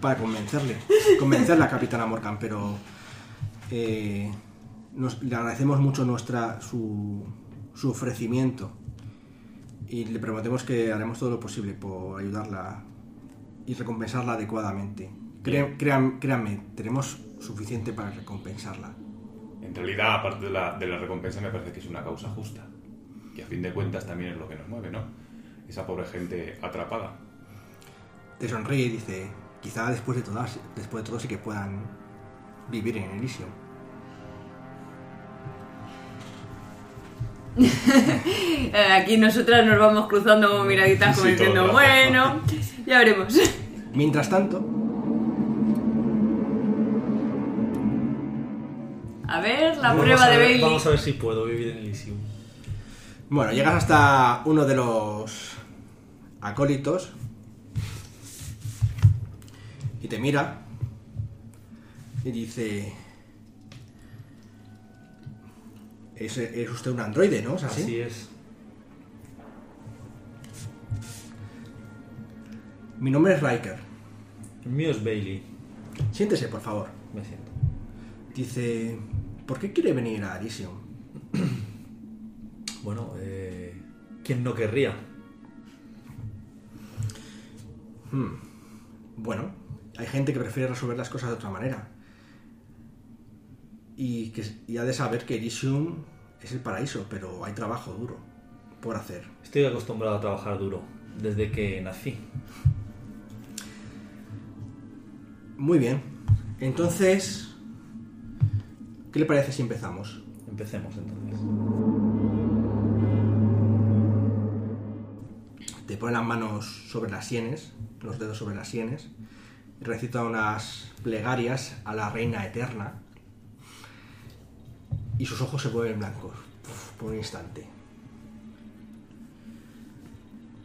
Speaker 1: para convencerle, convencerle a Capitana Morgan, pero eh, nos- le agradecemos mucho nuestra, su, su ofrecimiento y le prometemos que haremos todo lo posible por ayudarla y recompensarla adecuadamente. Cre- crean- créanme, tenemos suficiente para recompensarla.
Speaker 3: En realidad, aparte de la, de la recompensa, me parece que es una causa justa. Que a fin de cuentas también es lo que nos mueve, ¿no? Esa pobre gente atrapada.
Speaker 1: Te sonríe y dice, quizá después de todo, después de todo sí que puedan vivir en Elysium.
Speaker 4: Aquí nosotras nos vamos cruzando como miraditas como
Speaker 3: Sí,
Speaker 4: diciendo,
Speaker 3: todo
Speaker 4: bueno, ya veremos.
Speaker 1: Mientras tanto,
Speaker 4: A ver, la
Speaker 6: Vamos
Speaker 4: prueba de Bailey.
Speaker 6: Vamos a ver si puedo vivir en Elysium.
Speaker 1: bueno, llegas hasta uno de los acólitos y te mira y dice, es, es usted un androide, ¿no? ¿Es así?
Speaker 6: Así es.
Speaker 1: Mi nombre es Riker.
Speaker 6: El mío es Bailey.
Speaker 1: Siéntese, por favor.
Speaker 6: Me siento.
Speaker 1: Dice, ¿por qué quiere venir a Elysium?
Speaker 6: Bueno, eh, ¿quién no querría?
Speaker 1: Bueno, hay gente que prefiere resolver las cosas de otra manera. Y, que, y ha de saber que Elysium es el paraíso, pero hay trabajo duro por hacer.
Speaker 6: Estoy acostumbrado a trabajar duro desde que nací.
Speaker 1: Muy bien. Entonces, ¿qué le parece si empezamos?
Speaker 6: Empecemos entonces.
Speaker 1: Te pone las manos sobre las sienes, los dedos sobre las sienes, y recita unas plegarias a la reina eterna. Y sus ojos se vuelven blancos uf, por un instante.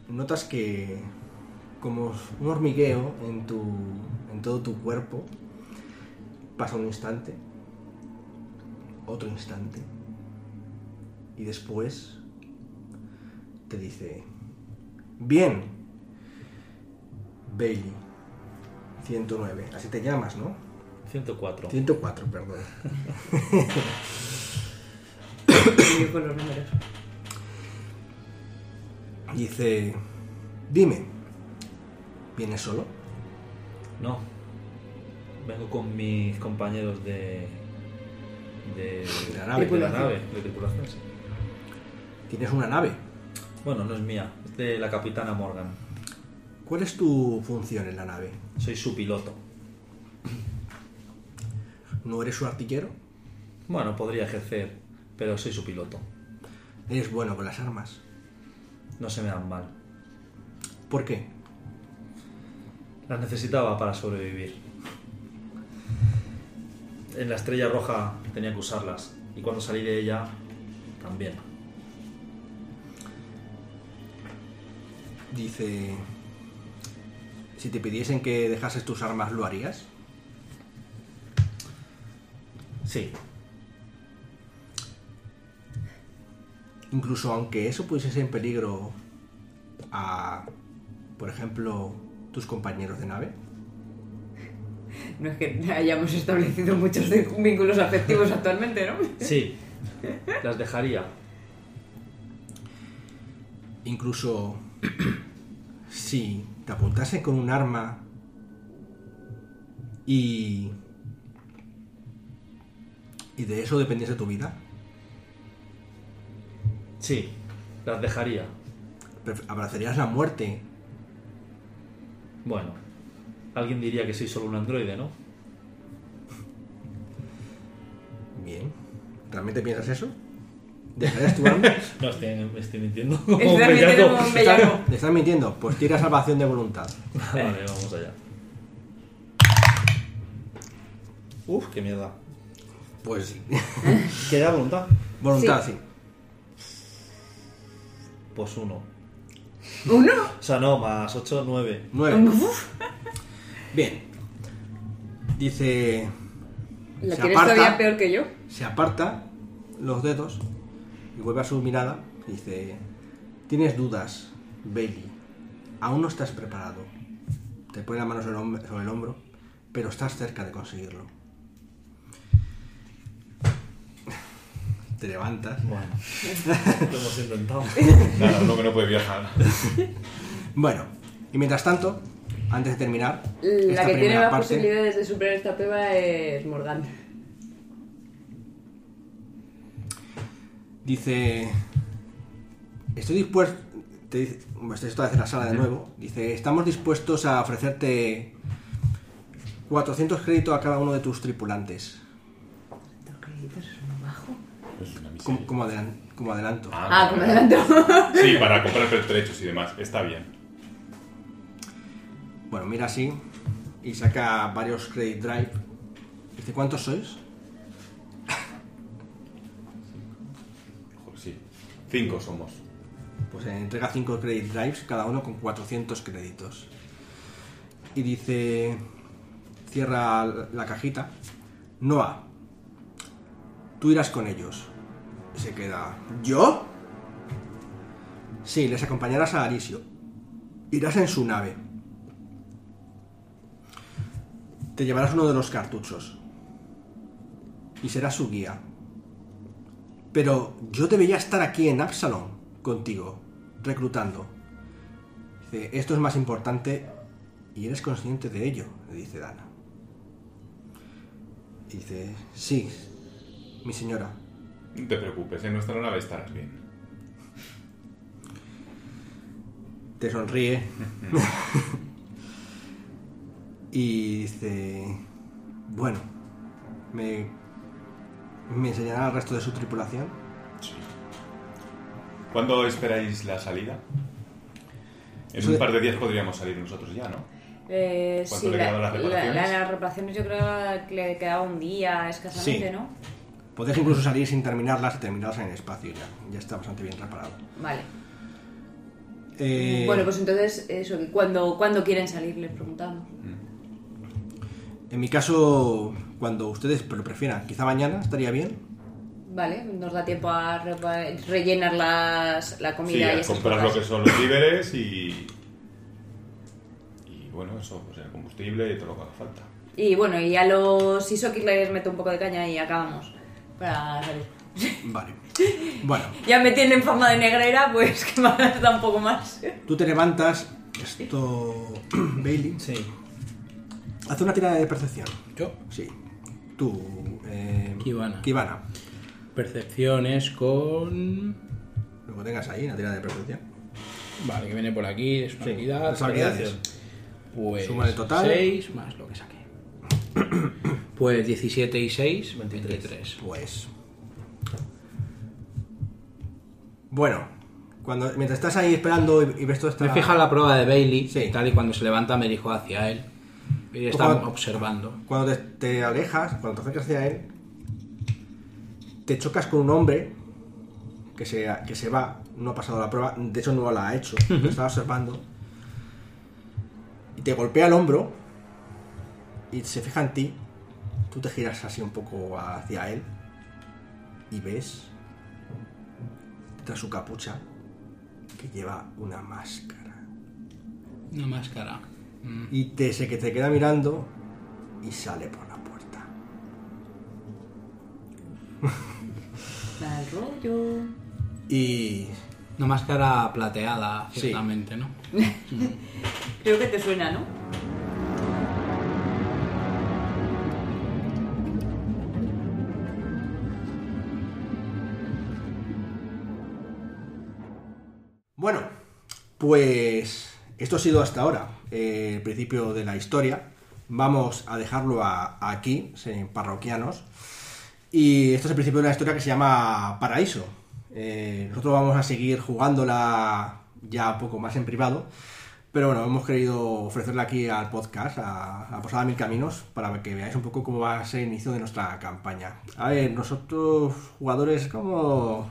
Speaker 1: Notas que, como un hormigueo en, tu, en todo tu cuerpo, pasa un instante, otro instante, y después te dice, bien, Bailey, 109, así te llamas, ¿no?
Speaker 6: 104.
Speaker 1: 104, perdón.
Speaker 4: Yo con los números.
Speaker 1: Dice, dime, ¿vienes solo?
Speaker 6: No. Vengo con mis compañeros de. de.
Speaker 1: De la nave.
Speaker 6: de la nave, de tripulación, sí.
Speaker 1: ¿Tienes una nave?
Speaker 6: Bueno, no es mía, es de la capitana Morgan.
Speaker 1: ¿Cuál es tu función en la nave?
Speaker 6: Soy su piloto.
Speaker 1: ¿No eres su artillero?
Speaker 6: Bueno, podría ejercer, pero soy su piloto.
Speaker 1: Eres bueno con las armas.
Speaker 6: No se me dan mal.
Speaker 1: ¿Por qué?
Speaker 6: Las necesitaba para sobrevivir. En la estrella roja tenía que usarlas. Y cuando salí de ella, también.
Speaker 1: Dice... Si te pidiesen que dejases tus armas, ¿lo harías?
Speaker 6: Sí,
Speaker 1: Incluso aunque eso pusiese en peligro a, por ejemplo, tus compañeros de nave.
Speaker 4: No es que hayamos establecido muchos vínculos afectivos actualmente, ¿no?
Speaker 6: sí. Las dejaría.
Speaker 1: Incluso si te apuntasen con un arma y... y de eso dependiese tu vida,
Speaker 6: Sí, las dejaría.
Speaker 1: pref- abrazarías la muerte.
Speaker 6: Bueno, alguien diría que soy solo un androide, ¿no?
Speaker 1: Bien. ¿Realmente piensas eso? ¿Dejarías tu arma?
Speaker 6: No, estoy, me estoy mintiendo.
Speaker 4: Es realmente como un bellaco.
Speaker 1: ¿Estás, ¿Te estás mintiendo? Pues tira salvación de voluntad.
Speaker 6: Vale, vamos allá. Uf, qué mierda.
Speaker 1: Pues sí.
Speaker 6: ¿Qué da voluntad?
Speaker 1: voluntad,
Speaker 4: Sí.
Speaker 1: sí.
Speaker 6: Pues uno.
Speaker 4: ¿Uno?
Speaker 6: O sea, no, más 8, 9.
Speaker 1: Nueve. Bien. Dice...
Speaker 4: La
Speaker 1: Se
Speaker 4: tienes
Speaker 1: aparta.
Speaker 4: todavía peor que yo.
Speaker 1: Se aparta los dedos y vuelve a su mirada y dice... Tienes dudas, Bailey. Aún no estás preparado. Te pone la mano sobre el, hom- sobre el hombro, pero estás cerca de conseguirlo. Te levantas.
Speaker 6: Bueno, lo hemos intentado.
Speaker 3: Nada, uno que no puede viajar.
Speaker 1: Bueno, y mientras tanto, antes de terminar,
Speaker 4: La
Speaker 1: esta
Speaker 4: que tiene más
Speaker 1: parte,
Speaker 4: posibilidades de superar esta prueba es Morgan.
Speaker 1: dice: Estoy dispuesto. Te dice, bueno, esto en la sala de nuevo. Dice: Estamos dispuestos a ofrecerte 400 créditos a cada uno de tus tripulantes.
Speaker 3: Es una miseria.
Speaker 1: Como, como adelan- como adelanto.
Speaker 4: Ah, como adelanto.
Speaker 3: Sí, para comprar pertrechos y demás. Está bien.
Speaker 1: Bueno, mira así y saca varios credit drive. Dice: ¿Cuántos sois?
Speaker 3: Sí. Cinco somos.
Speaker 1: Pues eh, entrega 5 credit drives, cada uno con 400 créditos. Y dice, cierra la- la cajita. Noah, tú irás con ellos. Se queda, ¿yo? Sí, les acompañarás a Arisio. Irás en su nave. Te llevarás uno de los cartuchos. Y serás su guía. Pero yo debería estar aquí en Absalom contigo, reclutando. Dice, esto es más importante y eres consciente de ello, le dice Dana. Dice, sí, mi señora.
Speaker 3: No te preocupes, en nuestra nave estarás bien.
Speaker 1: Te sonríe. y dice, bueno, ¿me, ¿me enseñará al resto de su tripulación?
Speaker 3: ¿Cuándo esperáis la salida? En
Speaker 1: Eso
Speaker 3: un
Speaker 1: de-
Speaker 3: par de días podríamos salir nosotros ya, ¿no?
Speaker 4: Eh,
Speaker 3: ¿Cuánto
Speaker 4: sí,
Speaker 3: le
Speaker 4: la,
Speaker 3: las
Speaker 4: la-
Speaker 3: reparaciones?
Speaker 4: la- las reparaciones yo creo que le quedaba un día escasamente,
Speaker 1: Sí.
Speaker 4: ¿no?
Speaker 1: Podéis incluso salir sin terminarlas y terminarlas en el espacio ya. Ya está bastante bien reparado.
Speaker 4: Vale.
Speaker 1: Eh,
Speaker 4: Bueno, pues entonces, eso, ¿cuándo, ¿cuándo quieren salir? Les preguntamos.
Speaker 1: En mi caso, cuando ustedes lo prefieran, quizá mañana estaría bien.
Speaker 4: Vale, nos da tiempo a re- rellenar las, la
Speaker 3: Sí,
Speaker 4: comida y
Speaker 3: a
Speaker 4: esas
Speaker 3: comprar lo que son los víveres y. Y bueno, eso, pues el combustible y todo lo que haga falta.
Speaker 4: Y bueno, y a los Isokis les meto un poco de caña y acabamos. Para salir.
Speaker 1: Vale. Bueno,
Speaker 4: Ya me tienen fama de negrera, pues que más da un poco más.
Speaker 1: tú te levantas. Esto. Bailey.
Speaker 5: Sí.
Speaker 1: Haz una tirada de percepción.
Speaker 5: Yo.
Speaker 1: Sí. Tú. Eh,
Speaker 5: Kibana.
Speaker 1: Kibana.
Speaker 5: Percepciones con.
Speaker 1: Lo que tengas ahí, una tirada de percepción.
Speaker 5: Vale, que viene por aquí, es una
Speaker 1: Sí,
Speaker 5: habilidad.
Speaker 1: las habilidades.
Speaker 5: Pues
Speaker 1: Suma el total.
Speaker 5: 6 más lo que saqué. Pues 17 y 6, 23.
Speaker 1: Pues. Bueno, Cuando, mientras estás ahí esperando y, y ves todo esto.
Speaker 5: Me fija la prueba de Bailey
Speaker 1: Sí.
Speaker 5: y tal, y cuando se levanta me dirijo hacia él. Y está
Speaker 1: Ojo.
Speaker 5: observando.
Speaker 1: Cuando te, te alejas, cuando te acercas hacia él, te chocas con un hombre que se, que se va, no ha pasado la prueba, de hecho no la ha hecho, lo estaba observando, y te golpea el hombro y se fija en ti, tú te giras así un poco hacia él y ves, tras su capucha, que lleva una máscara.
Speaker 5: Una máscara. Mm.
Speaker 1: Y te, se que te queda mirando y sale por la puerta.
Speaker 4: Mal rollo.
Speaker 1: Y
Speaker 5: Una máscara plateada,
Speaker 1: Sí.
Speaker 5: ciertamente, ¿no?
Speaker 4: Creo que te suena, ¿no?
Speaker 1: Bueno, pues esto ha sido hasta ahora eh, el principio de la historia. Vamos a dejarlo a- aquí, se- parroquianos. Y esto es el principio de la historia que se llama Paraíso. Eh, nosotros vamos a seguir jugándola ya un poco más en privado. Pero bueno, hemos querido ofrecerla aquí al podcast, a, a Posada Mil Caminos, para que veáis un poco cómo va a ser el inicio de nuestra campaña. A ver, nosotros, jugadores, ¿cómo,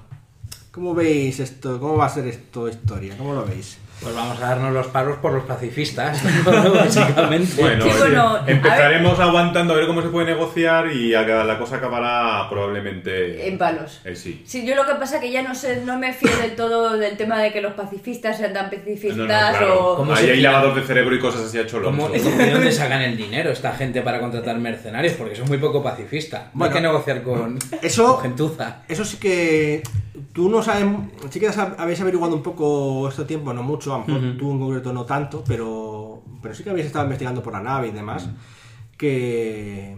Speaker 1: cómo veis esto? ¿Cómo va a ser esto historia? ¿Cómo lo veis?
Speaker 5: Pues vamos a darnos los palos por los pacifistas, básicamente.
Speaker 3: Bueno,
Speaker 4: Sí, bueno,
Speaker 3: empezaremos aguantando a ver cómo se puede negociar y a- la cosa acabará probablemente...
Speaker 4: En palos.
Speaker 3: Eh, sí.
Speaker 4: Sí, yo lo que pasa que ya no sé, no me fío del todo del tema de que los pacifistas sean tan pacifistas
Speaker 3: No, no, claro.
Speaker 4: o...
Speaker 5: ¿Cómo
Speaker 3: Ahí hay
Speaker 5: fía?
Speaker 3: lavador de cerebro y cosas así a cholón.
Speaker 5: ¿Cómo, cómo- ¿De dónde sacan el dinero esta gente para contratar mercenarios? Porque son muy poco pacifistas. No
Speaker 1: Bueno,
Speaker 5: hay que negociar con,
Speaker 1: eso-
Speaker 5: con gentuza.
Speaker 1: Eso sí que tú no sabes, sí que habéis averiguado un poco este tiempo, no mucho, a lo mejor
Speaker 5: Ujú.
Speaker 1: tú en concreto no tanto, pero, pero sí que habéis estado investigando por la nave y demás, que,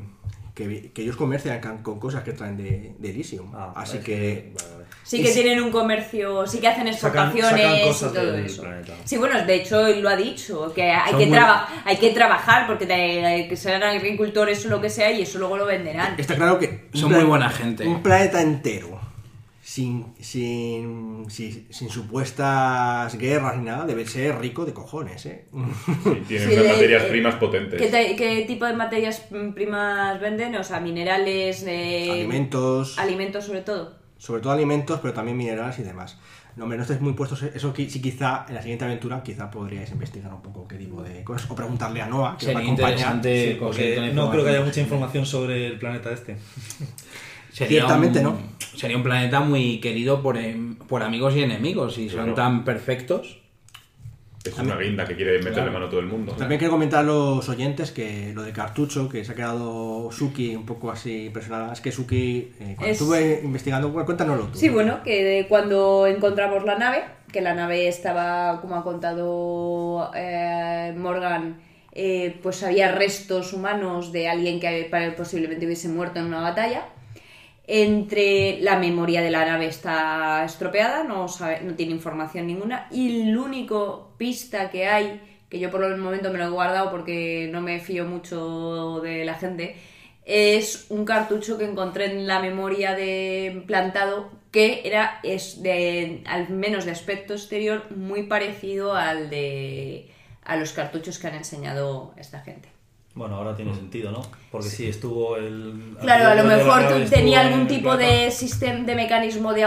Speaker 1: que, que ellos comercian con cosas que traen de, de Elysium.
Speaker 6: Ah,
Speaker 1: Así
Speaker 6: parece
Speaker 1: que
Speaker 6: vale.
Speaker 4: Sí que tienen un comercio, sí que hacen
Speaker 6: Sacan-
Speaker 4: exportaciones
Speaker 6: sacan cosas
Speaker 4: y todo
Speaker 6: del
Speaker 4: eso.
Speaker 6: planeta.
Speaker 4: Sí, bueno, de hecho él lo ha dicho, que hay
Speaker 6: Son
Speaker 4: que,
Speaker 6: muy-
Speaker 4: traba- hay que trabajar porque te- que sean agricultores o lo que sea y eso luego lo venderán.
Speaker 1: está claro que...
Speaker 5: Son muy buena gente.
Speaker 1: Un planeta entero, sin, sin, sin, sin supuestas guerras ni nada, debe ser rico de cojones, ¿eh?
Speaker 3: Sí, tienen
Speaker 4: Sí,
Speaker 3: unas materias
Speaker 4: eh,
Speaker 3: primas potentes.
Speaker 4: ¿Qué, te- qué tipo de materias primas venden? O sea, minerales, eh,
Speaker 1: Alimentos...
Speaker 4: alimentos sobre todo.
Speaker 1: sobre todo alimentos, pero también minerales y demás. No, hombre, no estáis muy puestos. Eso qui- sí, quizá en la siguiente aventura, quizá podríais investigar un poco qué tipo de cosas. O preguntarle a Noah, que os va a
Speaker 5: Sería
Speaker 1: acompañar.
Speaker 5: interesante
Speaker 6: Sí, porque no creo que haya mucha información sobre el planeta este.
Speaker 5: Sería
Speaker 1: Ciertamente
Speaker 5: un,
Speaker 1: no.
Speaker 5: Sería un planeta muy querido por, em- por amigos y enemigos. Y son tan perfectos.
Speaker 3: Es una guinda que quiere meterle
Speaker 5: Claro.
Speaker 3: mano a todo el mundo.
Speaker 1: También quiero comentar a los oyentes que lo de cartucho, que se ha quedado Suki un poco así impresionada. Es que Suki, eh, cuando
Speaker 4: Es-
Speaker 1: estuve investigando, bueno, cuéntanoslo tú.
Speaker 4: Sí, bueno, que cuando encontramos la nave, que la nave estaba, como ha contado eh, Morgan, eh, pues había restos humanos de alguien que posiblemente hubiese muerto en una batalla. Entre la memoria de la nave está estropeada, no, tiene información ninguna, y el único pista que hay, que yo por el momento me lo he guardado porque no me fío mucho de la gente, es un cartucho que encontré en la memoria de plantado que era es de al menos de aspecto exterior muy parecido al de a los cartuchos que han enseñado esta gente.
Speaker 6: Bueno, ahora tiene sentido, ¿no? Porque sí, estuvo el...
Speaker 4: Claro, a lo mejor tú- tenía algún tipo de sistema de mecanismo de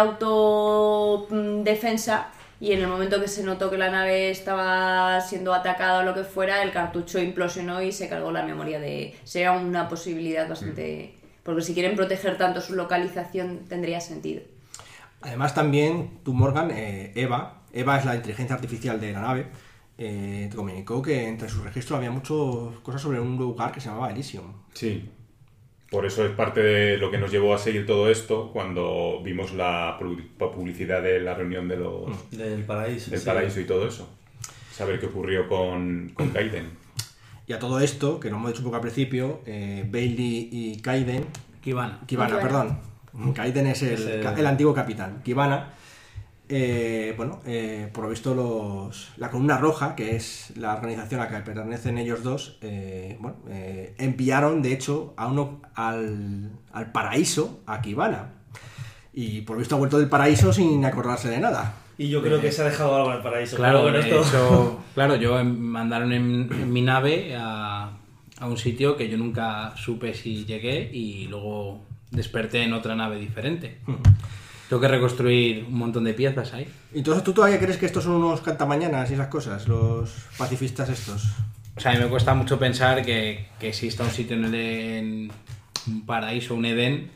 Speaker 4: autodefensa y en el momento que se notó que la nave estaba siendo atacada o lo que fuera, el cartucho implosionó y se cargó la memoria de... Sería una posibilidad bastante... Porque si quieren proteger tanto su localización tendría sentido.
Speaker 1: Además también, tú Morgan, eh, Eva, Eva es la inteligencia artificial de la nave, eh, te comunicó que entre sus registros había muchas cosas sobre un lugar que se llamaba Elysium.
Speaker 3: Sí. Por eso es parte de lo que nos llevó a seguir todo esto cuando vimos la pu- publicidad de la reunión de los,
Speaker 6: Del paraíso.
Speaker 3: del
Speaker 6: sí.
Speaker 3: paraíso y todo eso. Saber qué ocurrió con, con Kaiden.
Speaker 1: Y a todo esto, que lo hemos dicho un poco al principio, eh, Bailey y Kaiden,
Speaker 5: Kibana.
Speaker 1: Kibana,
Speaker 4: Kibana.
Speaker 1: perdón, Kaiden es el,
Speaker 6: Es el-
Speaker 1: el antiguo capitán, Kibana, eh, bueno, eh, por lo visto los, la columna roja, que es la organización a la que pertenecen ellos dos, eh, bueno, eh, enviaron de hecho a uno al, al paraíso, a Kibana. Y por lo visto ha vuelto del paraíso sin acordarse de nada.
Speaker 6: Y yo creo que se ha dejado algo en el paraíso.
Speaker 5: Claro,
Speaker 6: bueno, esto-
Speaker 5: hecho, claro, yo me mandaron en, en mi nave a, a un sitio que yo nunca supe si llegué y luego desperté en otra nave diferente. Tengo que reconstruir un montón de piezas ahí.
Speaker 1: Entonces, ¿tú todavía crees que estos son unos cantamañanas y esas cosas? Los pacifistas estos.
Speaker 5: O sea, a mí me cuesta mucho pensar que, que exista un sitio en, el, en un paraíso, un Edén,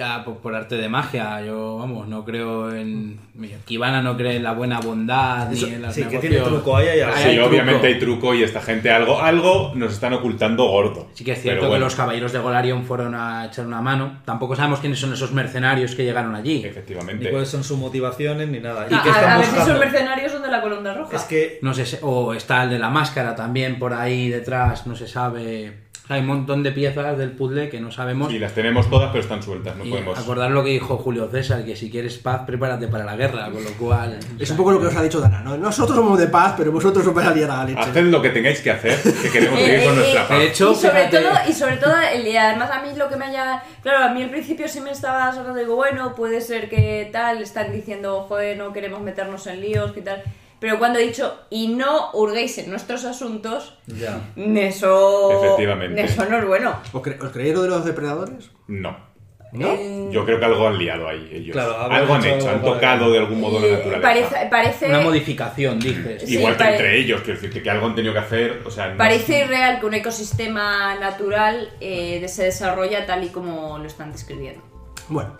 Speaker 5: que, ah, por, por arte de magia. Yo, vamos, no creo en... Kibana no cree en la buena bondad
Speaker 6: Eso-
Speaker 5: ni en los
Speaker 6: sí, que
Speaker 5: negocios.
Speaker 6: tiene truco, ahí hay algo.
Speaker 5: Ahí
Speaker 3: Sí,
Speaker 5: hay
Speaker 3: obviamente
Speaker 5: truco.
Speaker 3: hay truco y esta gente algo, algo nos están ocultando gordo.
Speaker 5: Sí que es cierto
Speaker 3: bueno,
Speaker 5: que los caballeros de Golarion fueron a echar una mano. Tampoco sabemos quiénes son esos mercenarios que llegaron allí.
Speaker 6: Ni
Speaker 3: Efectivamente.
Speaker 6: cuáles son sus motivaciones ni nada. Y
Speaker 4: A,
Speaker 6: que
Speaker 4: a- ver si son mercenarios son de la columna roja.
Speaker 6: Es que
Speaker 5: No sé, si- o está el de la máscara también por ahí detrás, no se sabe. Hay un montón de piezas del puzzle que no sabemos.
Speaker 3: Sí, las tenemos todas, pero están sueltas. No
Speaker 5: y
Speaker 3: podemos.
Speaker 5: acordar lo que dijo Julio César, que si quieres paz, prepárate para la guerra, con lo cual...
Speaker 1: Es un poco lo que os ha dicho Dana, ¿no? Nosotros somos de paz, pero vosotros os vais a liar a la leche.
Speaker 3: Haced lo que tengáis que hacer, que queremos
Speaker 4: Eh,
Speaker 3: seguir con
Speaker 4: eh,
Speaker 3: nuestra
Speaker 4: eh,
Speaker 3: paz.
Speaker 5: De hecho,
Speaker 4: y sobre
Speaker 5: fíjate-
Speaker 4: todo, y sobre todo, el- y además a mí lo que me haya. Claro, a mí al principio sí me estaba sacando, digo, bueno, puede ser que tal, están diciendo, joder, no queremos meternos en líos, que tal. Pero cuando he dicho, y no hurguéis en nuestros asuntos,
Speaker 6: ya.
Speaker 4: eso.
Speaker 3: Efectivamente.
Speaker 4: Eso no es bueno.
Speaker 1: ¿Os, cre- os creéis lo de los depredadores?
Speaker 3: No.
Speaker 1: ¿No?
Speaker 4: Eh,
Speaker 3: Yo creo que algo han liado ahí ellos.
Speaker 6: Claro,
Speaker 3: algo han
Speaker 6: hecho
Speaker 3: hecho, han tocado de algún modo la
Speaker 4: eh,
Speaker 3: naturaleza.
Speaker 4: parece, parece,
Speaker 5: Una modificación, dices.
Speaker 4: Sí,
Speaker 3: Igual que
Speaker 4: pare-
Speaker 3: entre ellos, quiero decirte que algo han tenido que hacer. O sea, no-
Speaker 4: parece irreal que un ecosistema natural eh, se desarrolla tal y como lo están describiendo.
Speaker 1: Bueno,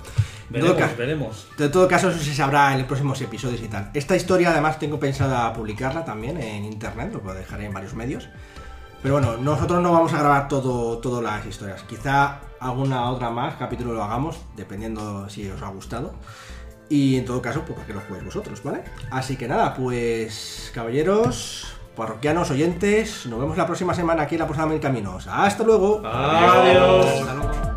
Speaker 1: todo,
Speaker 6: Veremos,
Speaker 1: caso,
Speaker 6: veremos.
Speaker 1: de todo caso, eso se sabrá en los próximos episodios y tal. Esta historia, además, tengo pensada publicarla también en internet, lo dejaré en varios medios. Pero bueno, nosotros no vamos a grabar todo, todas las historias. Quizá alguna otra más, capítulo lo hagamos, dependiendo si os ha gustado. Y en todo caso, pues para que lo juguéis vosotros, ¿vale? Así que nada, pues caballeros, parroquianos, oyentes, nos vemos la próxima semana aquí en la Posada Mil Caminos. ¡Hasta luego!
Speaker 6: Adiós.
Speaker 1: Hasta luego.